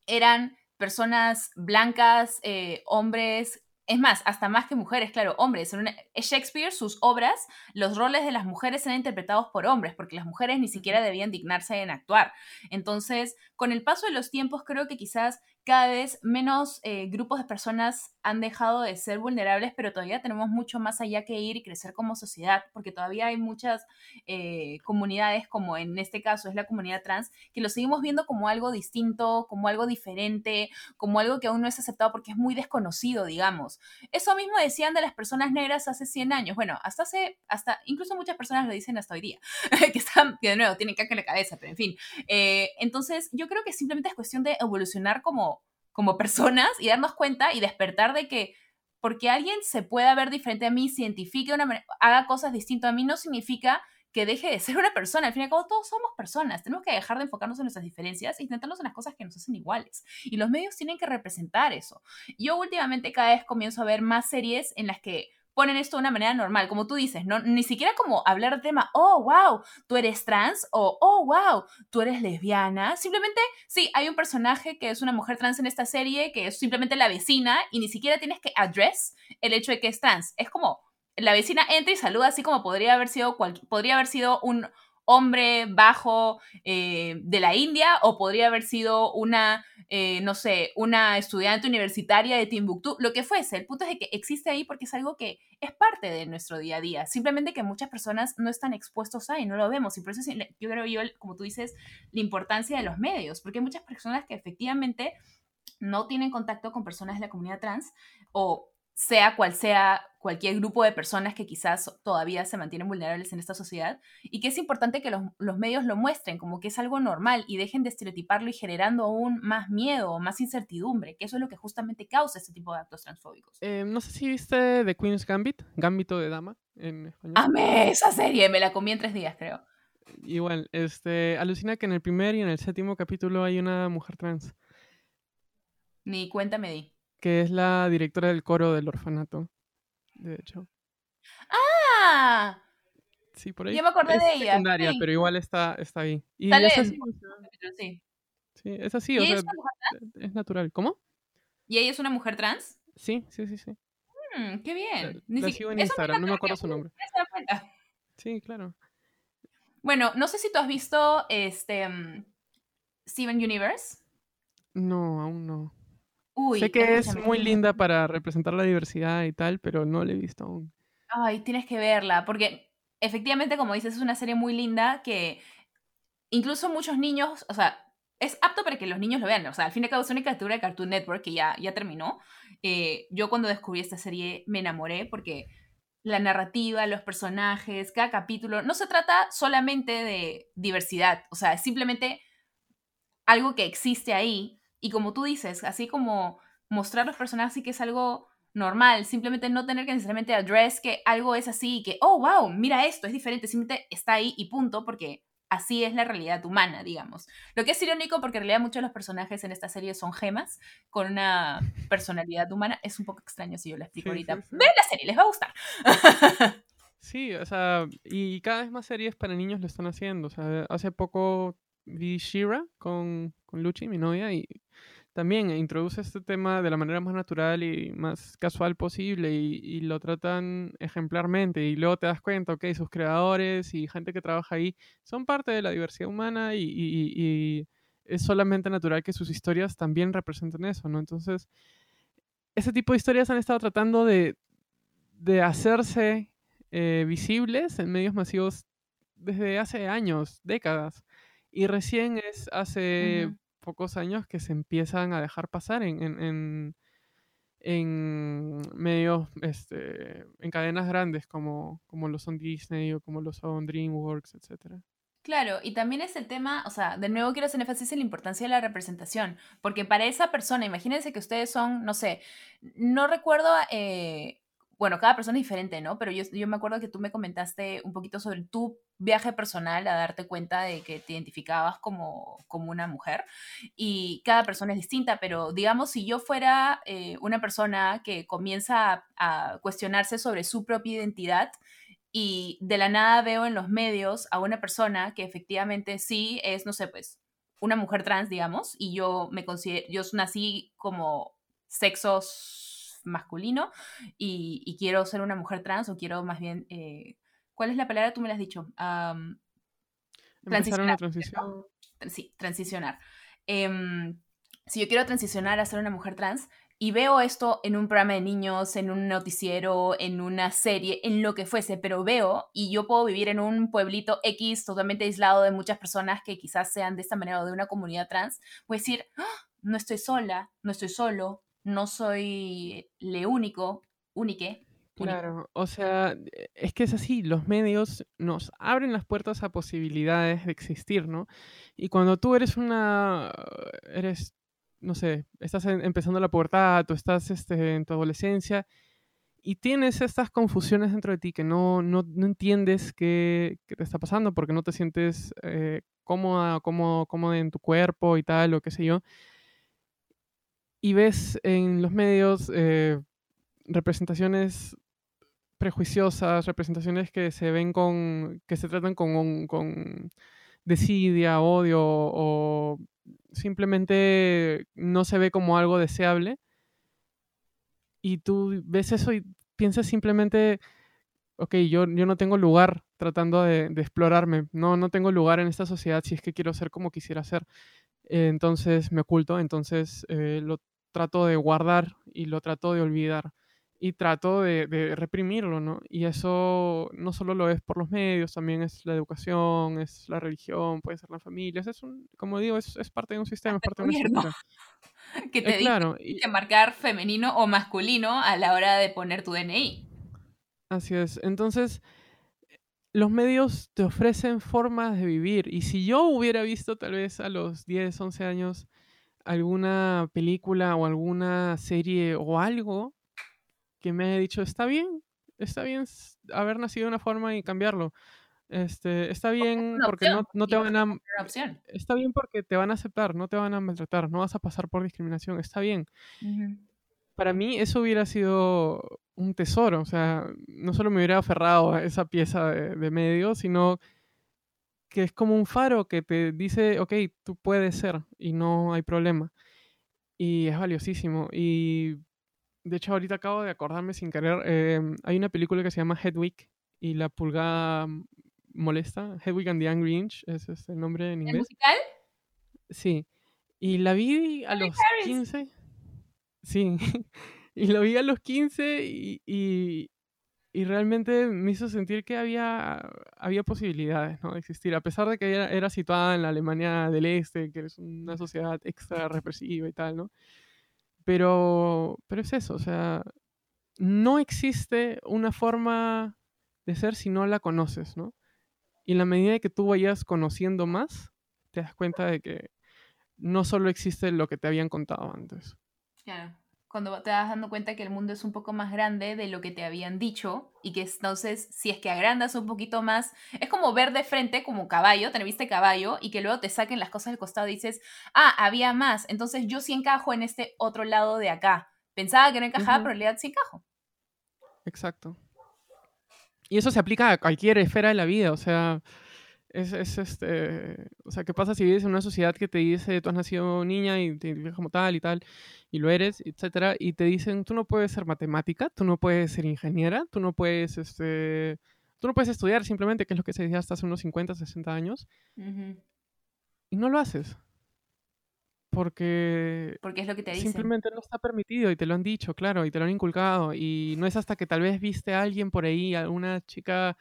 [SPEAKER 1] eran personas blancas, eh, hombres es más, hasta más que mujeres, claro, hombres. En Shakespeare, sus obras, los roles de las mujeres eran interpretados por hombres, porque las mujeres ni siquiera debían dignarse en actuar. Entonces, con el paso de los tiempos, creo que quizás cada vez menos eh, grupos de personas han dejado de ser vulnerables, pero todavía tenemos mucho más allá que ir y crecer como sociedad, porque todavía hay muchas eh, comunidades, como en este caso es la comunidad trans, que lo seguimos viendo como algo distinto, como algo diferente, como algo que aún no es aceptado porque es muy desconocido, digamos. Eso mismo decían de las personas negras hace 100 años, bueno, hasta hace, hasta, incluso muchas personas lo dicen hasta hoy día, [LAUGHS] que están, que de nuevo, tienen caca en la cabeza, pero en fin. Eh, entonces, yo creo que simplemente es cuestión de evolucionar como como personas y darnos cuenta y despertar de que porque alguien se pueda ver diferente a mí, se identifique, una haga cosas distintas a mí, no significa que deje de ser [LAUGHS] una persona. Al fin y al cabo, todos somos personas. Tenemos que dejar de enfocarnos en nuestras diferencias e intentarnos en las cosas que nos hacen iguales. Y los medios tienen que representar eso. Yo últimamente cada vez comienzo a ver más series en las que ponen esto de una manera normal, como tú dices, no ni siquiera como hablar de tema, oh, wow, tú eres trans o oh, wow, tú eres lesbiana. Simplemente, sí, hay un personaje que es una mujer trans en esta serie, que es simplemente la vecina y ni siquiera tienes que address el hecho de que es trans. Es como la vecina entra y saluda así como podría haber sido podría haber sido un hombre bajo eh, de la India o podría haber sido una, eh, no sé, una estudiante universitaria de Timbuktu, lo que fuese. El punto es que existe ahí porque es algo que es parte de nuestro día a día. Simplemente que muchas personas no están expuestos ahí, no lo vemos. Y por eso yo creo yo, como tú dices, la importancia de los medios, porque hay muchas personas que efectivamente no tienen contacto con personas de la comunidad trans o sea cual sea cualquier grupo de personas que quizás todavía se mantienen vulnerables en esta sociedad y que es importante que los, medios lo muestren como que es algo normal y dejen de estereotiparlo y generando aún más miedo o más incertidumbre, que eso es lo que justamente causa este tipo de actos transfóbicos.
[SPEAKER 2] Eh, no sé si viste The Queen's Gambit, Gambito de Dama en español.
[SPEAKER 1] Amé esa serie, me la comí en tres días creo.
[SPEAKER 2] Igual, este, alucina que en el primer y en el séptimo capítulo hay una mujer trans.
[SPEAKER 1] Ni cuenta me di
[SPEAKER 2] que es la directora del coro del orfanato, de hecho.
[SPEAKER 1] ¡Ah!
[SPEAKER 2] Sí, por ahí.
[SPEAKER 1] Yo me acordé de ella.
[SPEAKER 2] secundaria, pero igual está, está ahí.
[SPEAKER 1] Y es así,
[SPEAKER 2] sí. sí, es así, o sea, es, natural. ¿Cómo?
[SPEAKER 1] ¿Y ella es una mujer trans?
[SPEAKER 2] Sí, sí, sí, sí.
[SPEAKER 1] Mm, qué bien.
[SPEAKER 2] La, sigo en Instagram, no me acuerdo su nombre. Sí, claro.
[SPEAKER 1] Bueno, no sé si tú has visto este mm, Steven Universe.
[SPEAKER 2] No, aún no sé que es muy linda para representar la diversidad y tal, pero no la he visto aún.
[SPEAKER 1] Ay, tienes que verla, porque efectivamente, como dices, es una serie muy linda que incluso muchos niños, o sea, es apto para que los niños lo vean. O sea, al fin y al cabo es una caricatura de Cartoon Network que ya, ya terminó. Eh, yo cuando descubrí esta serie me enamoré porque la narrativa, los personajes, cada capítulo, no se trata solamente de diversidad, o sea, es simplemente algo que existe ahí y como tú dices, así como mostrar los personajes sí que es algo normal, simplemente no tener que necesariamente address que algo es así y que, oh, wow, mira esto, es diferente, simplemente está ahí y punto, porque así es la realidad humana, digamos. Lo que es irónico porque en realidad muchos de los personajes en esta serie son gemas con una [LAUGHS] personalidad humana. Es un poco extraño si yo lo explico ahorita. Ven la serie, les va a gustar.
[SPEAKER 2] sí, o sea, y cada vez más series para niños lo están haciendo. O sea, hace poco vi Shira con, con Luchi, mi novia, y también introduce este tema de la manera más natural y más casual posible y, lo tratan ejemplarmente y luego te das cuenta, ok, sus creadores y gente que trabaja ahí son parte de la diversidad humana y, es solamente natural que sus historias también representen eso, ¿no? Entonces, ese tipo de historias han estado tratando de, hacerse eh, visibles en medios masivos desde hace años, décadas. Y recién es hace pocos años que se empiezan a dejar pasar en, en, en, medios, este, en cadenas grandes como, como lo son Disney o como lo son DreamWorks, etc.
[SPEAKER 1] Claro, y también es el tema, o sea, de nuevo quiero hacer énfasis en la importancia de la representación, porque para esa persona, imagínense que ustedes son, no sé, no recuerdo eh, bueno, cada persona es diferente, ¿no? Pero yo, yo me acuerdo que tú me comentaste un poquito sobre tu viaje personal a darte cuenta de que te identificabas como, como una mujer y cada persona es distinta, pero digamos, si yo fuera eh, una persona que comienza a, cuestionarse sobre su propia identidad, y de la nada veo en los medios a una persona que efectivamente sí es, no sé, pues una mujer trans, digamos, y yo me considero, yo nací como sexos masculino y, quiero ser una mujer trans o quiero más bien, eh, ¿cuál es la palabra? Tú me la has dicho.
[SPEAKER 2] transicionar. transición.
[SPEAKER 1] Sí, transicionar. Em, si yo quiero transicionar a ser una mujer trans y veo esto en un programa de niños, en un noticiero, en una serie, en lo que fuese, pero veo y yo puedo vivir en un pueblito X totalmente aislado de muchas personas que quizás sean de esta manera o de una comunidad trans, voy a decir, ¡Ah! no estoy sola, no estoy solo, no soy le único, únique.
[SPEAKER 2] Claro, o sea, e, es que es así, los medios nos abren las puertas a posibilidades de existir, ¿no? Y cuando tú eres una, eres, no sé, estás empezando la pubertad, tú estás este, en tu adolescencia y tienes estas confusiones dentro de ti que no, no, no entiendes qué, qué, te está pasando porque no te sientes eh, cómoda, cómodo, cómoda en tu cuerpo y tal, o qué sé yo y ves en los medios eh, representaciones prejuiciosas, representaciones que se ven con, que se tratan con, con desidia, odio o simplemente no se ve como algo deseable. Y tú ves eso y piensas simplemente, ok, yo, yo no tengo lugar tratando de, explorarme, no, no tengo lugar en esta sociedad si es que quiero ser como quisiera ser. entonces me oculto, entonces eh, lo trato de guardar y lo trato de olvidar y trato de, reprimirlo, ¿no? Y eso no solo lo es por los medios, también es la educación, es la religión, puede ser la familia, es un, como digo, es, es parte de un sistema, es parte de una [LAUGHS]
[SPEAKER 1] que te eh, claro, que marcar femenino o masculino a la hora de poner tu DNI.
[SPEAKER 2] Así es, entonces los medios te ofrecen formas de vivir y si yo hubiera visto tal vez a los 10, 11 años alguna película o alguna serie o algo que me haya dicho, está bien, está bien haber nacido de una forma y cambiarlo. Este, está bien porque no, no, te van a... Está bien porque te van a aceptar, no te van a maltratar, no vas a pasar por discriminación, está bien. Para mí eso hubiera sido un tesoro, o sea, no solo me hubiera aferrado a esa pieza de, de medio, sino que es como un faro que te dice, ok, tú puedes ser y no hay problema. Y es valiosísimo. Y de hecho ahorita acabo de acordarme sin querer, em, hay una película que se llama Hedwig y la pulgada molesta, Hedwig and the Angry Inch, ese es el nombre en inglés. ¿El
[SPEAKER 1] musical?
[SPEAKER 2] Sí. Y la vi a los 15. Sí. [LAUGHS] y la vi a los 15 y, y realmente me hizo sentir que había, había posibilidades ¿no? de existir, a pesar de que era, era, situada en la Alemania del Este, que es una sociedad extra represiva y tal, ¿no? Pero, pero es eso, o sea, no existe una forma de ser si no la conoces, ¿no? Y en la medida que tú vayas conociendo más, te das cuenta de que no solo existe lo que te habían contado antes.
[SPEAKER 1] Claro cuando te vas dando cuenta que el mundo es un poco más grande de lo que te habían dicho y que entonces si es que agrandas un poquito más, es como ver de frente como caballo, te viste caballo y que luego te saquen las cosas del costado y dices, ah, había más, entonces yo sí encajo en este otro lado de acá. Pensaba que no encajaba, pero en realidad sí encajo.
[SPEAKER 2] Exacto. Y eso se aplica a cualquier esfera de la vida, o sea, Es, es, este, o sea, ¿qué pasa si vives en una sociedad que te dice, tú has nacido niña y te identificas como tal y tal, y lo eres, etcétera, y te dicen, tú no puedes ser matemática, tú no puedes ser ingeniera, tú no puedes, este, tú no puedes estudiar simplemente, que es lo que se decía hasta hace unos 50, 60 años, y no lo haces. Porque,
[SPEAKER 1] Porque es lo que te
[SPEAKER 2] dicen. Simplemente no está permitido y te lo han dicho, claro, y te lo han inculcado. Y no es hasta que tal vez viste a alguien por ahí, alguna chica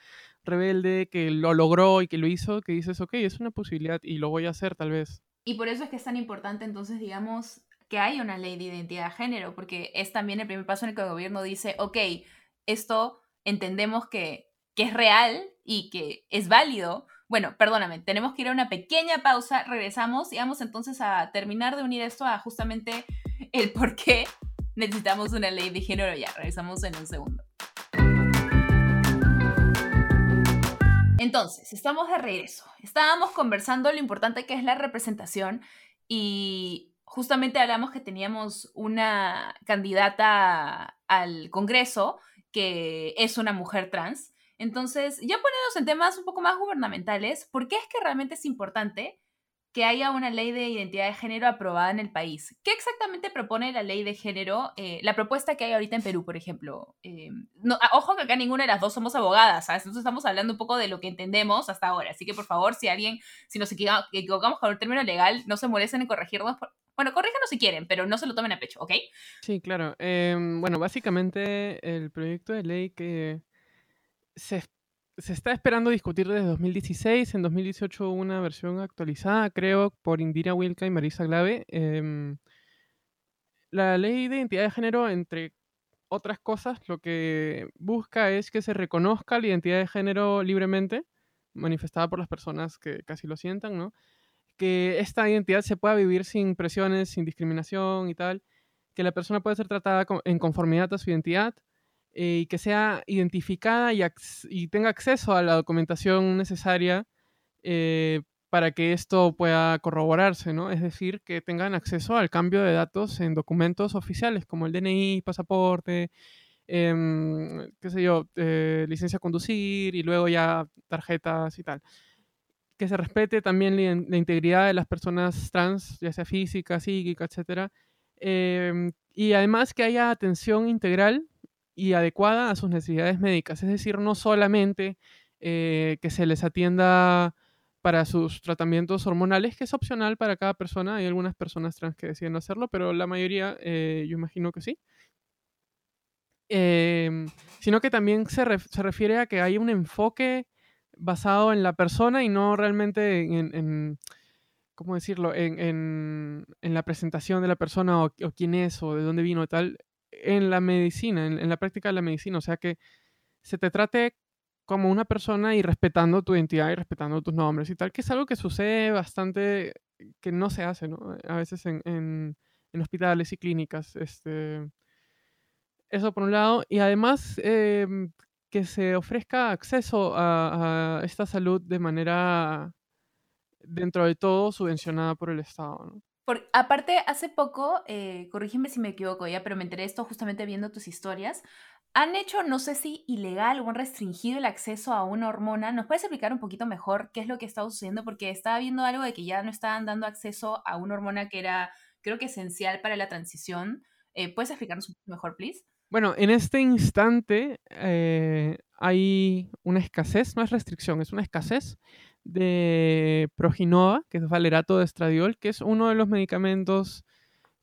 [SPEAKER 2] rebelde que lo logró y que lo hizo, que dices, ok, es una posibilidad y lo voy a hacer tal vez.
[SPEAKER 1] Y por eso es que es tan importante entonces, digamos, que haya una ley de identidad de género, porque es también el primer paso en el que el gobierno dice, ok, esto entendemos que, que es real y que es válido. Bueno, perdóname, tenemos que ir a una pequeña pausa, regresamos y vamos entonces a terminar de unir esto a justamente el por qué necesitamos una ley de género. Ya, regresamos en un segundo. Entonces, estamos de regreso. Estábamos conversando lo importante que es la representación y justamente hablamos que teníamos una candidata al Congreso que es una mujer trans. Entonces, ya poniéndonos en temas un poco más gubernamentales, ¿por qué es que realmente es importante que haya una ley de identidad de género aprobada en el país. ¿Qué exactamente propone la ley de género? Eh, la propuesta que hay ahorita en Perú, por ejemplo. Eh, no, ah, ojo que acá ninguna de las dos somos abogadas, ¿sabes? Entonces estamos hablando un poco de lo que entendemos hasta ahora. Así que por favor, si alguien, si nos equivocamos con el término legal, no se molesten en corregirnos. bueno, corríjanos si quieren, pero no se lo tomen a pecho, ¿ok?
[SPEAKER 2] Sí, claro. Em, bueno, básicamente el proyecto de ley que se se está esperando discutir desde 2016. En 2018 hubo una versión actualizada, creo, por Indira Wilka y Marisa Glave. Em, la ley de identidad de género, entre otras cosas, lo que busca es que se reconozca la identidad de género libremente, manifestada por las personas que casi lo sientan, ¿no? Que esta identidad se pueda vivir sin presiones, sin discriminación y tal, que la persona pueda ser tratada en conformidad a su identidad, eh, y que sea identificada y, tenga acceso a la documentación necesaria eh, para que esto pueda corroborarse, ¿no? Es decir, que tengan acceso al cambio de datos en documentos oficiales como el DNI, pasaporte, em, qué sé yo, eh, licencia a conducir y luego ya tarjetas y tal. Que se respete también la, integridad de las personas trans, ya sea física, psíquica, etc. Em, y además que haya atención integral y adecuada a sus necesidades médicas. Es decir, no solamente eh, que se les atienda para sus tratamientos hormonales, que es opcional para cada persona. Hay algunas personas trans que deciden hacerlo, pero la mayoría eh, yo imagino que sí. Em, sino que también se, refiere a que hay un enfoque basado en la persona y no realmente en, ¿cómo decirlo?, en, la presentación de la persona o, o, quién es o de dónde vino y tal, en la medicina, en, la práctica de la medicina. O sea, que se te trate como una persona y respetando tu identidad y respetando tus nombres y tal, que es algo que sucede bastante, que no se hace, ¿no? A veces en, en, hospitales y clínicas. Este, eso por un lado. Y además em, que se ofrezca acceso a, a, esta salud de manera, dentro de todo, subvencionada por el Estado, ¿no?
[SPEAKER 1] Aparte, hace poco, eh, corrígeme si me equivoco ya, pero me enteré esto justamente viendo tus historias. Han hecho, no sé si ilegal o han restringido el acceso a una hormona. ¿Nos puedes explicar un poquito mejor qué es lo que está sucediendo? Porque estaba viendo algo de que ya no estaban dando acceso a una hormona que era, creo que esencial para la transición. Eh, ¿Puedes explicarnos un poco mejor, please?
[SPEAKER 2] Bueno, en este instante eh, hay una escasez, no es restricción, es una escasez de Proginova, que es valerato de estradiol, que es uno de los medicamentos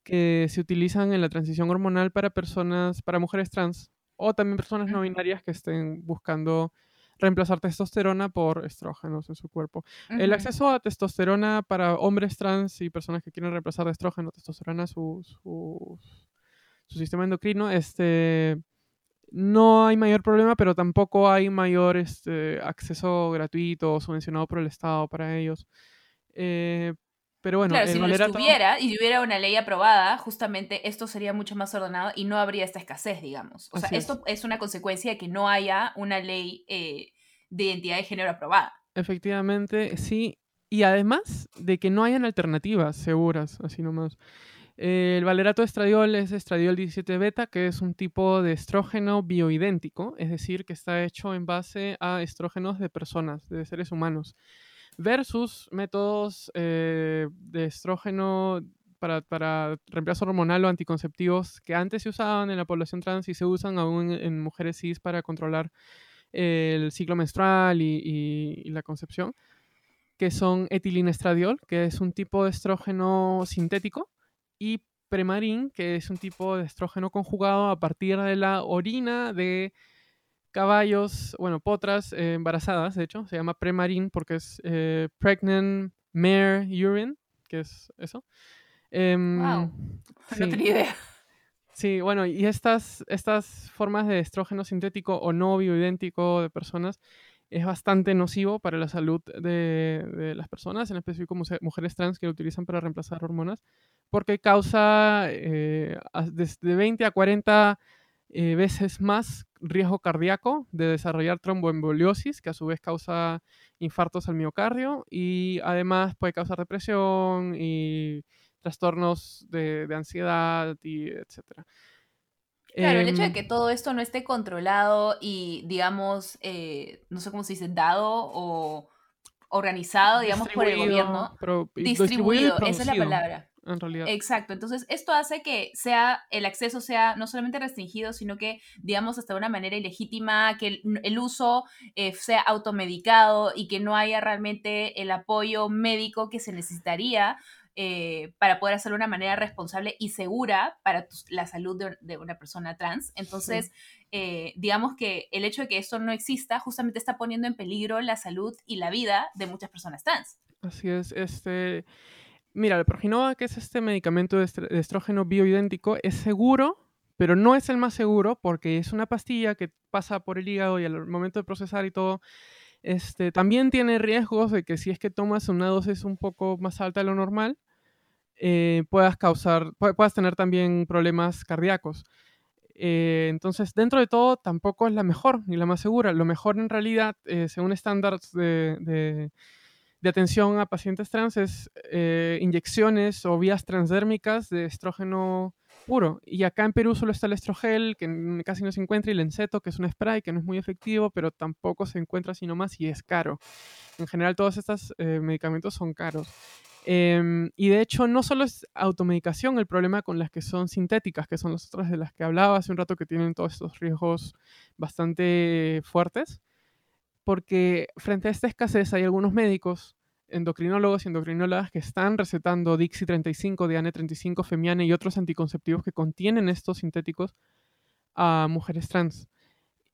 [SPEAKER 2] que se utilizan en la transición hormonal para personas, para mujeres trans o también personas no binarias que estén buscando reemplazar testosterona por estrógenos en su cuerpo. El acceso a testosterona para hombres trans y personas que quieren reemplazar de estrógeno, testosterona, su, su, su sistema endocrino, este, no hay mayor problema, pero tampoco hay mayor este, acceso gratuito subvencionado por el Estado para ellos. Eh, pero bueno,
[SPEAKER 1] claro, si no estuviera y hubiera una ley aprobada, justamente esto sería mucho más ordenado y no habría esta escasez, digamos. O sea, esto es. una consecuencia de que no haya una ley eh, de identidad de género aprobada.
[SPEAKER 2] Efectivamente, sí. Y además de que no hayan alternativas seguras, así nomás el valerato de estradiol es estradiol 17 beta, que es un tipo de estrógeno bioidéntico, es decir, que está hecho en base a estrógenos de personas, de seres humanos. versus métodos eh, de estrógeno para, para, reemplazo hormonal o anticonceptivos que antes se usaban en la población trans y se usan aún en, mujeres cis para controlar el ciclo menstrual y, la concepción, que son etilinestradiol, que es un tipo de estrógeno sintético, y premarin, que es un tipo de estrógeno conjugado a partir de la orina de caballos, bueno, potras eh, embarazadas, de hecho, se llama premarin porque es eh, pregnant mare urine, que es eso.
[SPEAKER 1] wow, em, no tenía idea.
[SPEAKER 2] Sí, bueno, y estas, estas formas de estrógeno sintético o no bioidéntico de personas es bastante nocivo para la salud de, las personas, en específico mujeres trans que lo utilizan para reemplazar hormonas, porque causa eh, desde 20 a 40 eh, veces más riesgo cardíaco de desarrollar tromboemboliosis, que a su vez causa infartos al miocardio, y además puede causar depresión y trastornos de, ansiedad y etcétera.
[SPEAKER 1] Claro, el hecho de em, que todo esto no esté controlado y, digamos, eh, no sé cómo se dice, dado o organizado, digamos, por el gobierno. distribuido, esa es la palabra.
[SPEAKER 2] En realidad.
[SPEAKER 1] Exacto, entonces esto hace que sea el acceso sea no solamente restringido, sino que, digamos, hasta de una manera ilegítima, que el, uso eh, sea automedicado y que no haya realmente el apoyo médico que se necesitaría eh, para poder hacerlo de una manera responsable y segura para la salud de, una persona trans. Entonces, eh, digamos que el hecho de que esto no exista justamente está poniendo en peligro la salud y la vida de muchas personas trans.
[SPEAKER 2] Así es, este... Mira, el Proginova, que es este medicamento de estrógeno bioidéntico, es seguro, pero no es el más seguro porque es una pastilla que pasa por el hígado y al momento de procesar y todo, este, también tiene riesgos de que si es que tomas una dosis un poco más alta de lo normal, eh, puedas causar, puedas tener también problemas cardíacos. Eh, entonces, dentro de todo, tampoco es la mejor ni la más segura. Lo mejor en realidad, eh, según estándares de, de, atención a pacientes trans, es inyecciones o vías transdérmicas de estrógeno puro. Y acá en Perú solo está el estrogel, que casi no se encuentra, y el enceto, que es un spray que no es muy efectivo, pero tampoco se encuentra sino más y es caro. En general, todos estos medicamentos son caros. Em, y de hecho, no solo es automedicación el problema con las que son sintéticas, que son las otras de las que hablaba hace un rato, que tienen todos estos riesgos bastante fuertes, porque frente a esta escasez hay algunos médicos, endocrinólogos y endocrinólogas que están recetando Dixi 35, Diane 35, Femiane y otros anticonceptivos que contienen estos sintéticos a mujeres trans.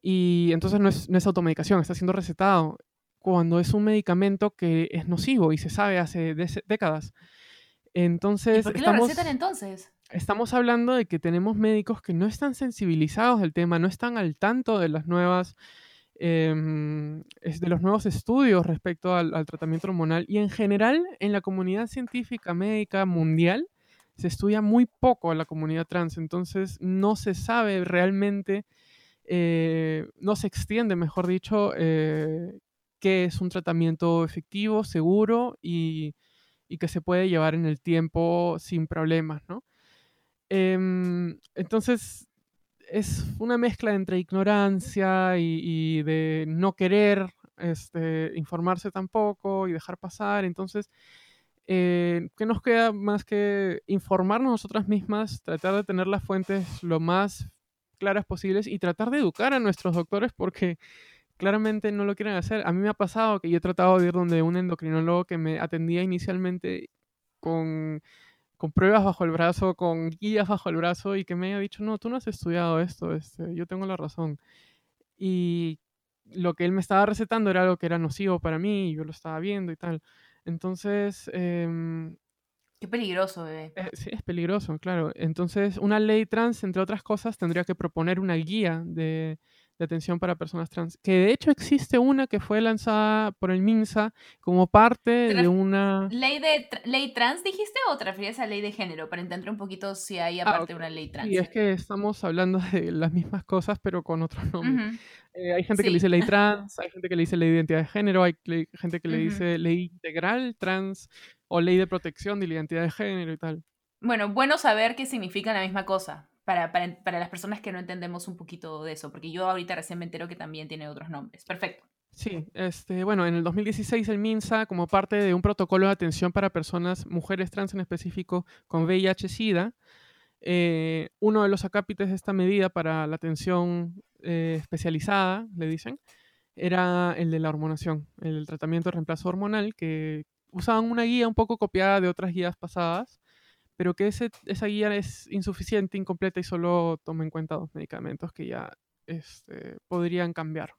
[SPEAKER 2] Y entonces no es, no es automedicación, está siendo recetado cuando es un medicamento que es nocivo y se sabe hace décadas. Entonces, ¿Y
[SPEAKER 1] por qué estamos, lo recetan entonces?
[SPEAKER 2] Estamos hablando de que tenemos médicos que no están sensibilizados del tema, no están al tanto de las nuevas em, de los nuevos estudios respecto al, tratamiento hormonal y en general en la comunidad científica médica mundial se estudia muy poco a la comunidad trans, entonces no se sabe realmente, eh, no se extiende, mejor dicho, eh, que es un tratamiento efectivo, seguro y, que se puede llevar en el tiempo sin problemas, ¿no? Em, entonces, es una mezcla entre ignorancia y, de no querer este, informarse tampoco y dejar pasar. Entonces, eh, ¿qué nos queda más que informarnos nosotras mismas, tratar de tener las fuentes lo más claras posibles y tratar de educar a nuestros doctores porque claramente no lo quieren hacer. A mí me ha pasado que yo he tratado de ir donde un endocrinólogo que me atendía inicialmente con, pruebas bajo el brazo, con guías bajo el brazo y que me haya dicho, no, tú no has estudiado esto, este, yo tengo la razón. Y lo que él me estaba recetando era algo que era nocivo para mí y yo lo estaba viendo y tal. Entonces... Em,
[SPEAKER 1] Qué peligroso, bebé.
[SPEAKER 2] Eh, sí, es peligroso, claro. Entonces, una ley trans, entre otras cosas, tendría que proponer una guía de de atención para personas trans. Que de hecho existe una que fue lanzada por el MINSA como parte de una...
[SPEAKER 1] ¿Ley, de ¿Ley trans dijiste o te refieres a ley de género? Para entender un poquito si hay ah, aparte una ley trans.
[SPEAKER 2] Y es que estamos hablando de las mismas cosas pero con otro [LAUGHS] nombre. Eh, hay gente que le dice ley [LAUGHS] trans, hay gente que le dice ley de identidad de género, hay gente que le dice ley integral trans o ley de protección de la identidad de género y tal.
[SPEAKER 1] Bueno, bueno saber qué significa la misma cosa para, para, las personas que no entendemos un poquito de eso, porque yo ahorita recién me entero que también tiene otros nombres. Perfecto.
[SPEAKER 2] Sí, este, bueno, en el 2016 el MINSA, como parte de un protocolo de atención para personas, mujeres trans en específico, con VIH-Sida, eh, uno de los acápites de esta medida para la atención eh, especializada, le dicen, era el de la hormonación, el tratamiento de reemplazo hormonal, que usaban una guía un poco copiada de otras guías pasadas, pero que ese, esa guía es insuficiente, incompleta y solo toma en cuenta dos medicamentos que ya este, podrían cambiar.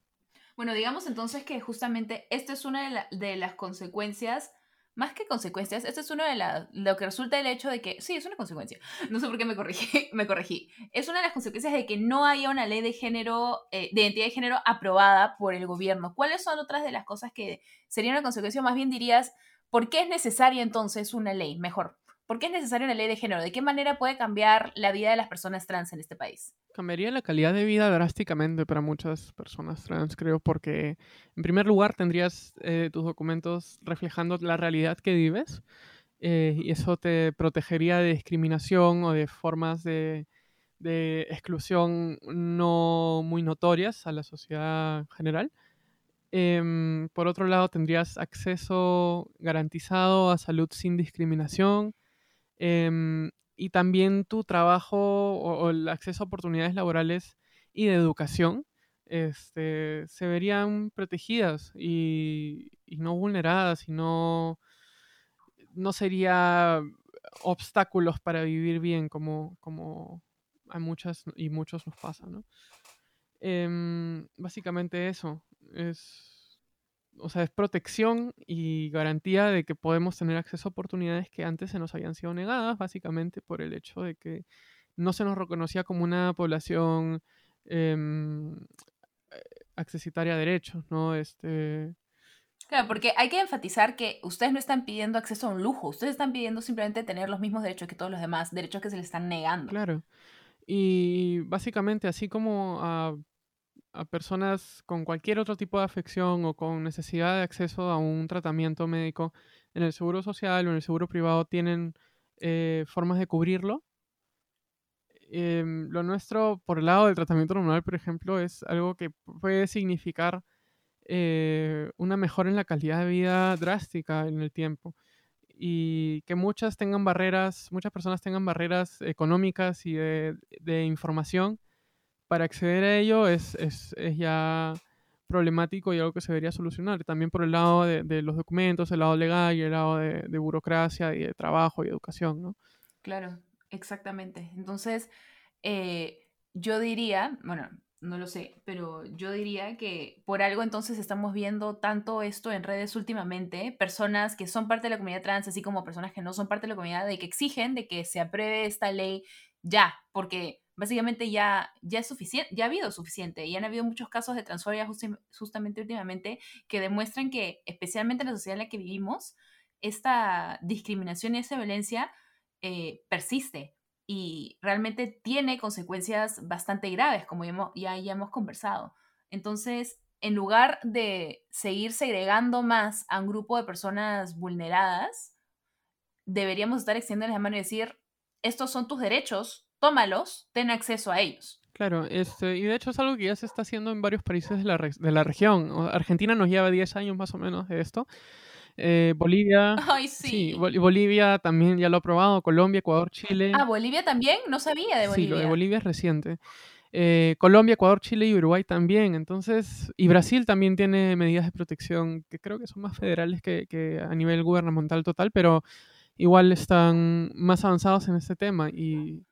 [SPEAKER 1] Bueno, digamos entonces que justamente esto es una de, las consecuencias, más que consecuencias, esto es una de las, lo que resulta del hecho de que, sí, es una consecuencia, [LAUGHS] no sé por qué me corregí, [LAUGHS] me corregí, es una de las consecuencias de que no haya una ley de género, eh, de identidad de género aprobada por el gobierno. ¿Cuáles son otras de las cosas que serían una consecuencia? Más bien dirías, ¿por qué es necesaria entonces una ley? Mejor, ¿Por qué es necesaria una ley de género? ¿De qué manera puede cambiar la vida de las personas trans en este país?
[SPEAKER 2] Cambiaría la calidad de vida drásticamente para muchas personas trans, creo, porque en primer lugar tendrías eh, tus documentos reflejando la realidad que vives eh, y eso te protegería de discriminación o de formas de, de exclusión no muy notorias a la sociedad general. Em, por otro lado, tendrías acceso garantizado a salud sin discriminación, Em, y también tu trabajo o, el acceso a oportunidades laborales y de educación este, se verían protegidas y, no vulneradas y no, no sería obstáculos para vivir bien como, como a muchas y muchos nos pasa, ¿no? Em, básicamente eso es o sea, es protección y garantía de que podemos tener acceso a oportunidades que antes se nos habían sido negadas, básicamente por el hecho de que no se nos reconocía como una población em, eh, accesitaria a derechos, ¿no? Este...
[SPEAKER 1] Claro, porque hay que enfatizar que ustedes no están pidiendo acceso a un lujo, ustedes están pidiendo simplemente tener los mismos derechos que todos los demás, derechos que se les están negando.
[SPEAKER 2] Claro. Y básicamente, así como a a personas con cualquier otro tipo de afección o con necesidad de acceso a un tratamiento médico en el seguro social o en el seguro privado tienen eh, formas de cubrirlo. Em, lo nuestro, por el lado del tratamiento hormonal, por ejemplo, es algo que puede significar eh, una mejora en la calidad de vida drástica en el tiempo y que muchas tengan barreras, muchas personas tengan barreras económicas y de, de información para acceder a ello es, es, es, ya problemático y algo que se debería solucionar. También por el lado de, los documentos, el lado legal y el lado de, de, burocracia y de trabajo y educación, ¿no?
[SPEAKER 1] Claro, exactamente. Entonces, eh, yo diría, bueno, no lo sé, pero yo diría que por algo entonces estamos viendo tanto esto en redes últimamente, personas que son parte de la comunidad trans, así como personas que no son parte de la comunidad, de que exigen de que se apruebe esta ley ya, porque básicamente ya, ya suficiente, ya ha habido suficiente y han habido muchos casos de transfobia justamente últimamente que demuestran que, especialmente en la sociedad en la que vivimos, esta discriminación y esa violencia eh, persiste y realmente tiene consecuencias bastante graves, como ya, ya hemos conversado. Entonces, en lugar de seguir segregando más a un grupo de personas vulneradas, deberíamos estar extendiendo la mano y decir, estos son tus derechos, tómalos, ten acceso a ellos.
[SPEAKER 2] Claro, este, y de hecho es algo que ya se está haciendo en varios países de la, de la región. Argentina nos lleva 10 años más o menos de esto. Eh, Bolivia. [LAUGHS]
[SPEAKER 1] Ay, sí.
[SPEAKER 2] Bolivia también ya lo ha probado. Colombia, Ecuador, Chile.
[SPEAKER 1] Ah, Bolivia también. No sabía de Bolivia.
[SPEAKER 2] Sí, lo de Bolivia es reciente. Eh, Colombia, Ecuador, Chile y Uruguay también. Entonces, y Brasil también tiene medidas de protección que creo que son más federales que, que a nivel gubernamental total, pero igual están más avanzados en este tema. Y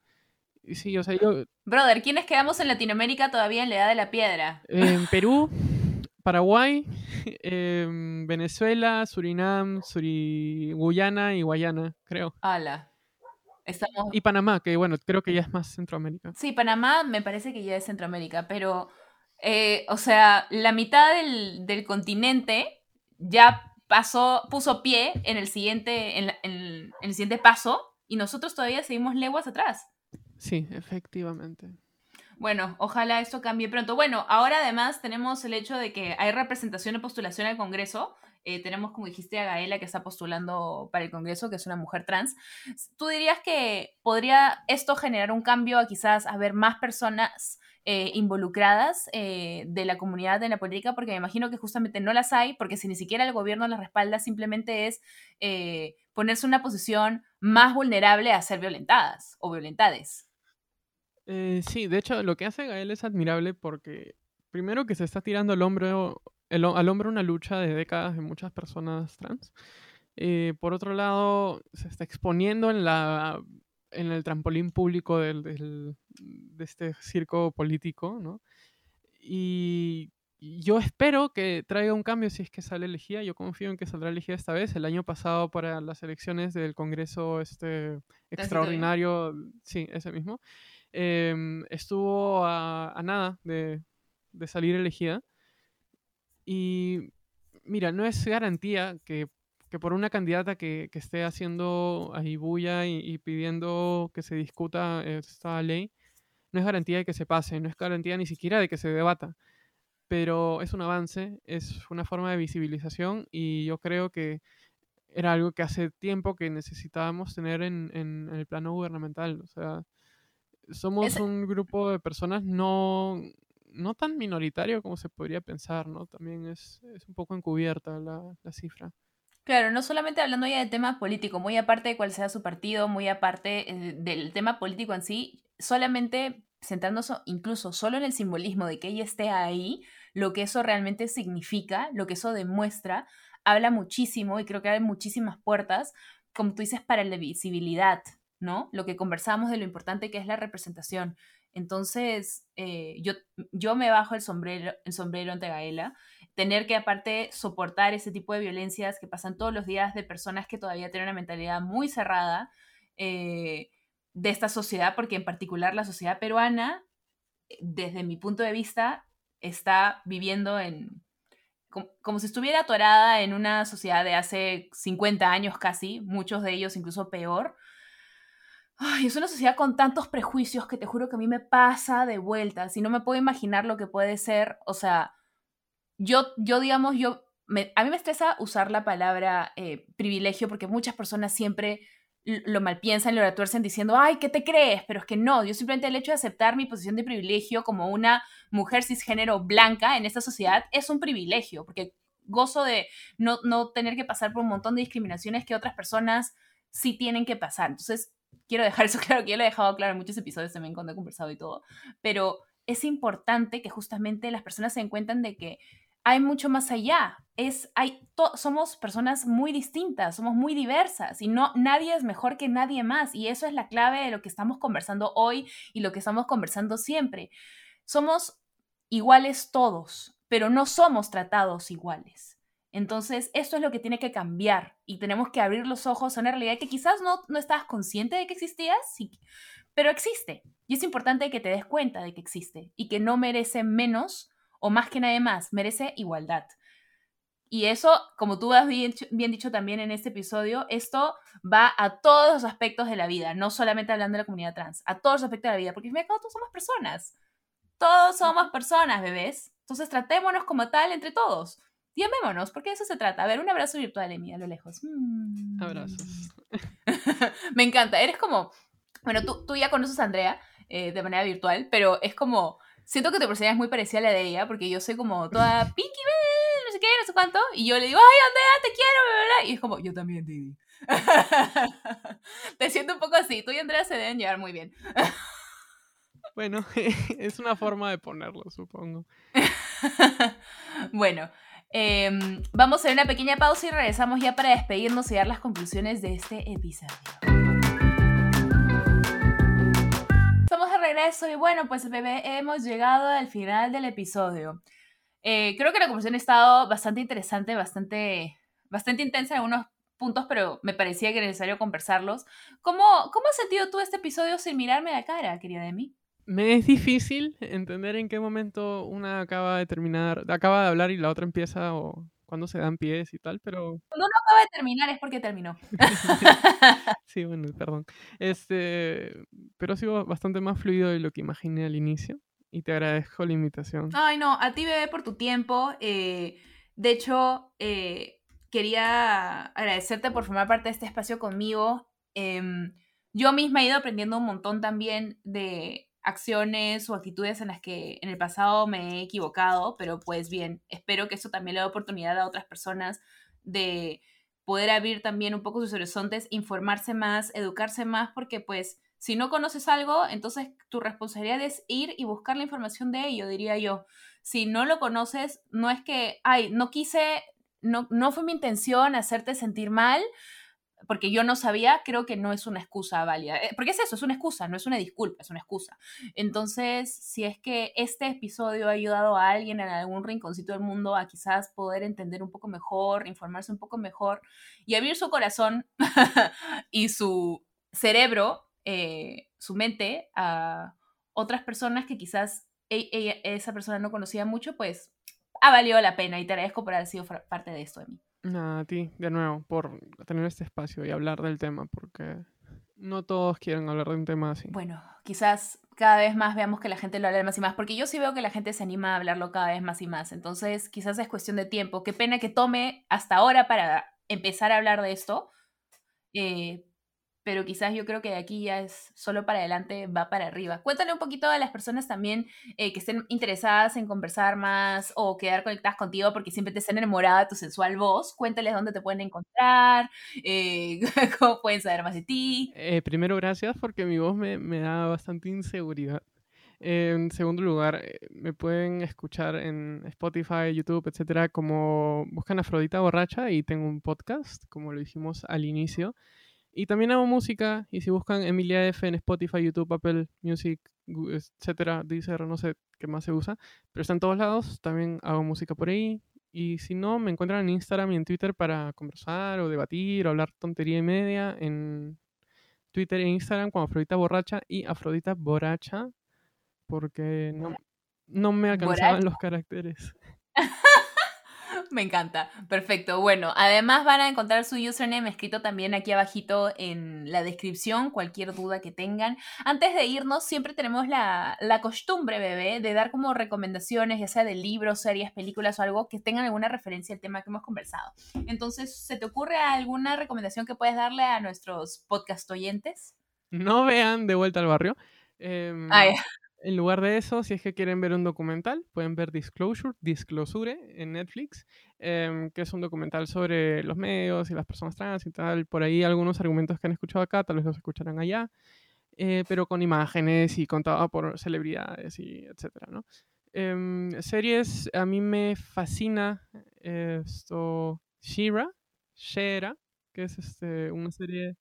[SPEAKER 2] sí, o sea, yo...
[SPEAKER 1] Brother, ¿quiénes quedamos en Latinoamérica todavía en la edad de la piedra?
[SPEAKER 2] En Perú, [LAUGHS] Paraguay, em, Venezuela, Surinam, Suri... Guyana y Guayana, creo.
[SPEAKER 1] Ala.
[SPEAKER 2] Estamos... Y Panamá, que bueno, creo que ya es más Centroamérica.
[SPEAKER 1] Sí, Panamá me parece que ya es Centroamérica, pero, eh, o sea, la mitad del, del, continente ya pasó, puso pie en el siguiente, en, en el siguiente paso y nosotros todavía seguimos leguas atrás.
[SPEAKER 2] Sí, efectivamente.
[SPEAKER 1] Bueno, ojalá esto cambie pronto. Bueno, ahora además tenemos el hecho de que hay representación y postulación al Congreso. Eh, tenemos, como dijiste, a Gaela que está postulando para el Congreso, que es una mujer trans. ¿Tú dirías que podría esto generar un cambio a quizás haber más personas eh, involucradas eh, de la comunidad en la política, porque me imagino que justamente no las hay, porque si ni siquiera el gobierno las respalda, simplemente es eh, ponerse en una posición más vulnerable a ser violentadas o violentades.
[SPEAKER 2] Sí, de hecho, lo que hace Gael es admirable porque, primero, que se está tirando al hombro, al hombro una lucha de décadas de muchas personas trans. por otro lado, se está exponiendo en la en el trampolín público del, de este circo político, ¿no? Y yo espero que traiga un cambio si es que sale elegida. Yo confío en que saldrá elegida esta vez. El año pasado para las elecciones del Congreso este extraordinario, sí, ese mismo, em, estuvo a, nada de, salir elegida. Y mira, no es garantía que que por una candidata que, esté haciendo ahí bulla y, pidiendo que se discuta esta ley, no es garantía de que se pase, no es garantía ni siquiera de que se debata, pero es un avance, es una forma de visibilización y yo creo que era algo que hace tiempo que necesitábamos tener en, en, el plano gubernamental. O sea, somos un grupo de personas no, no tan minoritario como se podría pensar, ¿no? También es, es un poco encubierta la, la cifra.
[SPEAKER 1] Claro, no solamente hablando ya de tema político, muy aparte de cuál sea su partido, muy aparte eh, del tema político en sí, solamente centrándose incluso solo en el simbolismo de que ella esté ahí, lo que eso realmente significa, lo que eso demuestra, habla muchísimo y creo que abre muchísimas puertas, como tú dices, para la visibilidad, ¿no? Lo que conversamos de lo importante que es la representación. Entonces, eh, yo, yo me bajo el sombrero, el sombrero ante Gaela tener que aparte soportar ese tipo de violencias que pasan todos los días de personas que todavía tienen una mentalidad muy cerrada eh, de esta sociedad, porque en particular la sociedad peruana, desde mi punto de vista, está viviendo en, como, si estuviera atorada en una sociedad de hace 50 años casi, muchos de ellos incluso peor. Ay, es una sociedad con tantos prejuicios que te juro que a mí me pasa de vuelta. Si no me puedo imaginar lo que puede ser, o sea, yo, yo digamos, yo, a mí me estresa usar la palabra eh, privilegio porque muchas personas siempre lo malpiensan, lo retuercen diciendo, ay, ¿qué te crees? Pero es que no, yo simplemente el hecho de aceptar mi posición de privilegio como una mujer cisgénero blanca en esta sociedad es un privilegio, porque gozo de no, no tener que pasar por un montón de discriminaciones que otras personas sí tienen que pasar. Entonces, quiero dejar eso [LAUGHS] claro, que yo lo he dejado claro en muchos episodios también cuando he conversado y todo, pero es importante que justamente las personas se encuentren de que hay mucho más allá. Es, hay, somos personas muy distintas, somos muy diversas y no, nadie es mejor que nadie más. Y eso es la clave de lo que estamos conversando hoy y lo que estamos conversando siempre. Somos iguales todos, pero no somos tratados iguales. Entonces, esto es lo que tiene que cambiar y tenemos que abrir los ojos a una realidad que quizás no, no estabas consciente de que existía, sí, pero existe. Y es importante que te des cuenta de que existe y que no merece menos o más que nadie más, merece igualdad. Y eso, como tú has bien, dicho también en este episodio, esto va a todos los aspectos de la vida, no solamente hablando de la comunidad trans, a todos los aspectos de la vida, porque al fin todos somos personas. Todos somos personas, bebés. Entonces tratémonos como tal entre todos. Y amémonos, porque de eso se trata. A ver, un abrazo virtual, Emi, a lo lejos.
[SPEAKER 2] Mm. Abrazos. [LAUGHS]
[SPEAKER 1] Me encanta. Eres como. Bueno, tú, tú ya conoces a Andrea eh, de manera virtual, pero es como siento que tu personalidad es muy parecida a la de ella, porque yo soy como toda Pinky, no sé qué, no sé cuánto, y yo le digo, ay, Andrea, te quiero, bla, bla, y es como, yo también, Didi. [LAUGHS] te siento un poco así, tú y Andrea se deben llevar muy bien. [LAUGHS]
[SPEAKER 2] bueno, es una forma de ponerlo, supongo.
[SPEAKER 1] bueno, em, vamos a hacer una pequeña pausa y regresamos ya para despedirnos y dar las conclusiones de este episodio. regreso y bueno, pues bebé, hemos llegado al final del episodio. Eh, creo que la conversación ha estado bastante interesante, bastante, bastante intensa en algunos puntos, pero me parecía que era necesario conversarlos. ¿Cómo, ¿Cómo has sentido tú este episodio sin mirarme la cara, querida Demi?
[SPEAKER 2] Me es difícil entender en qué momento una acaba de terminar, acaba de hablar y la otra empieza o cuando se dan pies y tal, pero...
[SPEAKER 1] Cuando uno acaba de terminar es porque terminó. [LAUGHS]
[SPEAKER 2] sí, bueno, perdón. Este, pero ha sido bastante más fluido de lo que imaginé al inicio y te agradezco la invitación.
[SPEAKER 1] Ay, no, a ti bebé por tu tiempo. Eh, de hecho, eh, quería agradecerte por formar parte de este espacio conmigo. Em, yo misma he ido aprendiendo un montón también de, acciones o actitudes en las que en el pasado me he equivocado, pero pues bien, espero que eso también le dé oportunidad a otras personas de poder abrir también un poco sus horizontes, informarse más, educarse más, porque pues si no conoces algo, entonces tu responsabilidad es ir y buscar la información de ello, diría yo. Si no lo conoces, no es que, ay, no quise, no, no fue mi intención hacerte sentir mal, porque yo no sabía, creo que no es una excusa válida. Eh, porque es eso, es una excusa, no es una disculpa, es una excusa. Entonces, si es que este episodio ha ayudado a alguien en algún rinconcito del mundo a quizás poder entender un poco mejor, informarse un poco mejor y abrir su corazón [LAUGHS] y su cerebro eh, su mente a otras personas que quizás e, esa persona no conocía mucho, pues ha valido la pena y te agradezco por haber sido parte de esto de mí.
[SPEAKER 2] Nada, a ti, de nuevo, por tener este espacio y hablar del tema, porque no todos quieren hablar de un tema así.
[SPEAKER 1] Bueno, quizás cada vez más veamos que la gente lo habla más y más, porque yo sí veo que la gente se anima a hablarlo cada vez más y más, entonces quizás es cuestión de tiempo. Qué pena que tome hasta ahora para empezar a hablar de esto, eh, pero quizás yo creo que de aquí ya es solo para adelante, va para arriba. Cuéntale un poquito a las personas también eh, que estén interesadas en conversar más o quedar conectadas contigo porque siempre te están enamorada de tu sensual voz. Cuéntales dónde te pueden encontrar, eh, [LAUGHS] cómo pueden saber más de ti.
[SPEAKER 2] Eh, primero, gracias porque mi voz me, me da bastante inseguridad. En segundo lugar, me pueden escuchar en Spotify, YouTube, etcétera, como buscan Afrodita Borracha y tengo un podcast, como lo dijimos al inicio. Y también hago música, y si buscan Emilia F en Spotify, YouTube, Apple Music, etcétera, Deezer, no sé qué más se usa, pero está en todos lados, también hago música por ahí. Y si no, me encuentran en Instagram y en Twitter para conversar o debatir o hablar tontería y media en Twitter e Instagram como Afrodita Borracha y Afrodita Borracha, porque no, no me alcanzaban los caracteres. [LAUGHS] [LAUGHS]
[SPEAKER 1] Me encanta. Perfecto. Bueno, además van a encontrar su username escrito también aquí abajito en la descripción, cualquier duda que tengan. Antes de irnos, siempre tenemos la, la costumbre, bebé, de dar como recomendaciones, ya sea de libros, series, películas o algo que tengan alguna referencia al tema que hemos conversado. Entonces, ¿se te ocurre alguna recomendación que puedes darle a nuestros podcast oyentes?
[SPEAKER 2] No vean De vuelta al barrio. Eh, en lugar de eso, si es que quieren ver un documental, pueden ver Disclosure, Disclosure en Netflix, em, que es un documental sobre los medios y las personas trans y tal. Por ahí algunos argumentos que han escuchado acá, tal vez los escucharán allá, eh, pero con imágenes y contado por celebridades y etcétera, ¿no? Em, series, a mí me fascina esto, Shira, Shera, que es este, una serie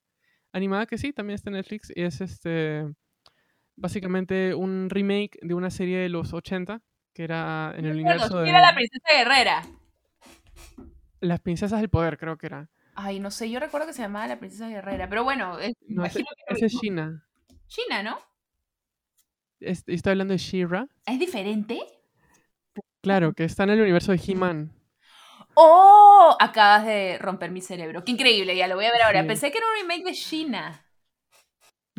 [SPEAKER 2] animada que sí, también está en Netflix y es este básicamente un remake de una serie de los 80 que era en el universo de...
[SPEAKER 1] era la princesa guerrera?
[SPEAKER 2] Las princesas del poder, creo que era.
[SPEAKER 1] Ay, no sé, yo recuerdo que se llamaba La Princesa Guerrera, pero bueno, es,
[SPEAKER 2] no, ese, es China.
[SPEAKER 1] China, ¿no?
[SPEAKER 2] estoy hablando de She-Ra.
[SPEAKER 1] ¿Es diferente?
[SPEAKER 2] Claro, que está en el universo de He-Man.
[SPEAKER 1] ¡Oh! Acabas de romper mi cerebro. Qué increíble, ya lo voy a ver ahora. Pensé que era un remake de China.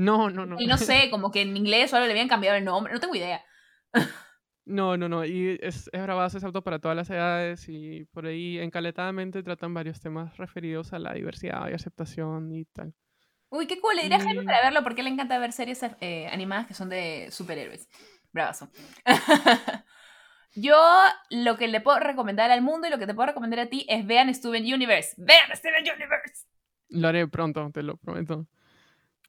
[SPEAKER 2] No, no, no.
[SPEAKER 1] Y no sé, [LAUGHS] como que en inglés algo le habían cambiado el nombre, no tengo idea.
[SPEAKER 2] No, no, no. Y es, es grabado, es auto para todas las edades y por ahí encaletadamente tratan varios temas referidos a la diversidad y aceptación y tal.
[SPEAKER 1] Uy, qué cool. Le diré a Jaime para verlo porque le encanta ver series eh, animadas que son de superhéroes. Bravazo. [LAUGHS] Yo lo que le puedo recomendar al mundo y lo que te puedo recomendar a ti es vean Steven Universe. ¡Vean Steven Universe!
[SPEAKER 2] Lo haré pronto, te lo prometo.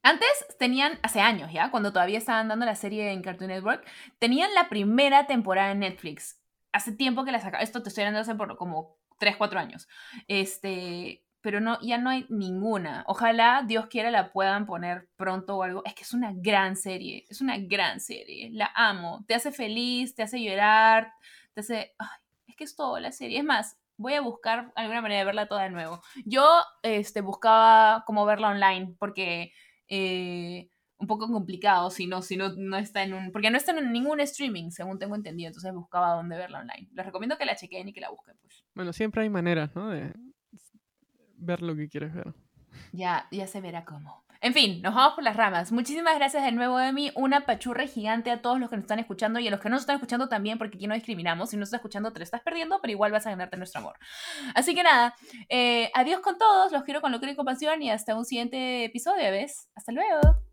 [SPEAKER 1] Antes tenían, hace años ya, cuando todavía estaban dando la serie en Cartoon Network, tenían la primera temporada en Netflix. Hace tiempo que la sacaron, esto te estoy hablando hace por como 3, 4 años. Este, pero no, ya no hay ninguna. Ojalá, Dios quiera, la puedan poner pronto o algo. Es que es una gran serie, es una gran serie. La amo. Te hace feliz, te hace llorar, te hace... Ay, es que es todo la serie. Es más, voy a buscar alguna manera de verla toda de nuevo. Yo este, buscaba cómo verla online porque eh, un poco complicado si no, si no, no está en un... Porque no está en ningún streaming, según tengo entendido, entonces buscaba dónde verla online. Les recomiendo que la chequeen y que la busquen. Pues.
[SPEAKER 2] Bueno, siempre hay maneras, ¿no? De ver lo que quieres ver.
[SPEAKER 1] Ya, ya se verá cómo. En fin, nos vamos por las ramas. Muchísimas gracias de nuevo, Emi. Una pachurra gigante a todos los que nos están escuchando y a los que no nos están escuchando también, porque aquí no discriminamos. Si no estás escuchando, te lo estás perdiendo, pero igual vas a ganarte nuestro amor. Así que nada, eh, adiós con todos. Los quiero con locura y compasión y hasta un siguiente episodio, ¿ves? Hasta luego.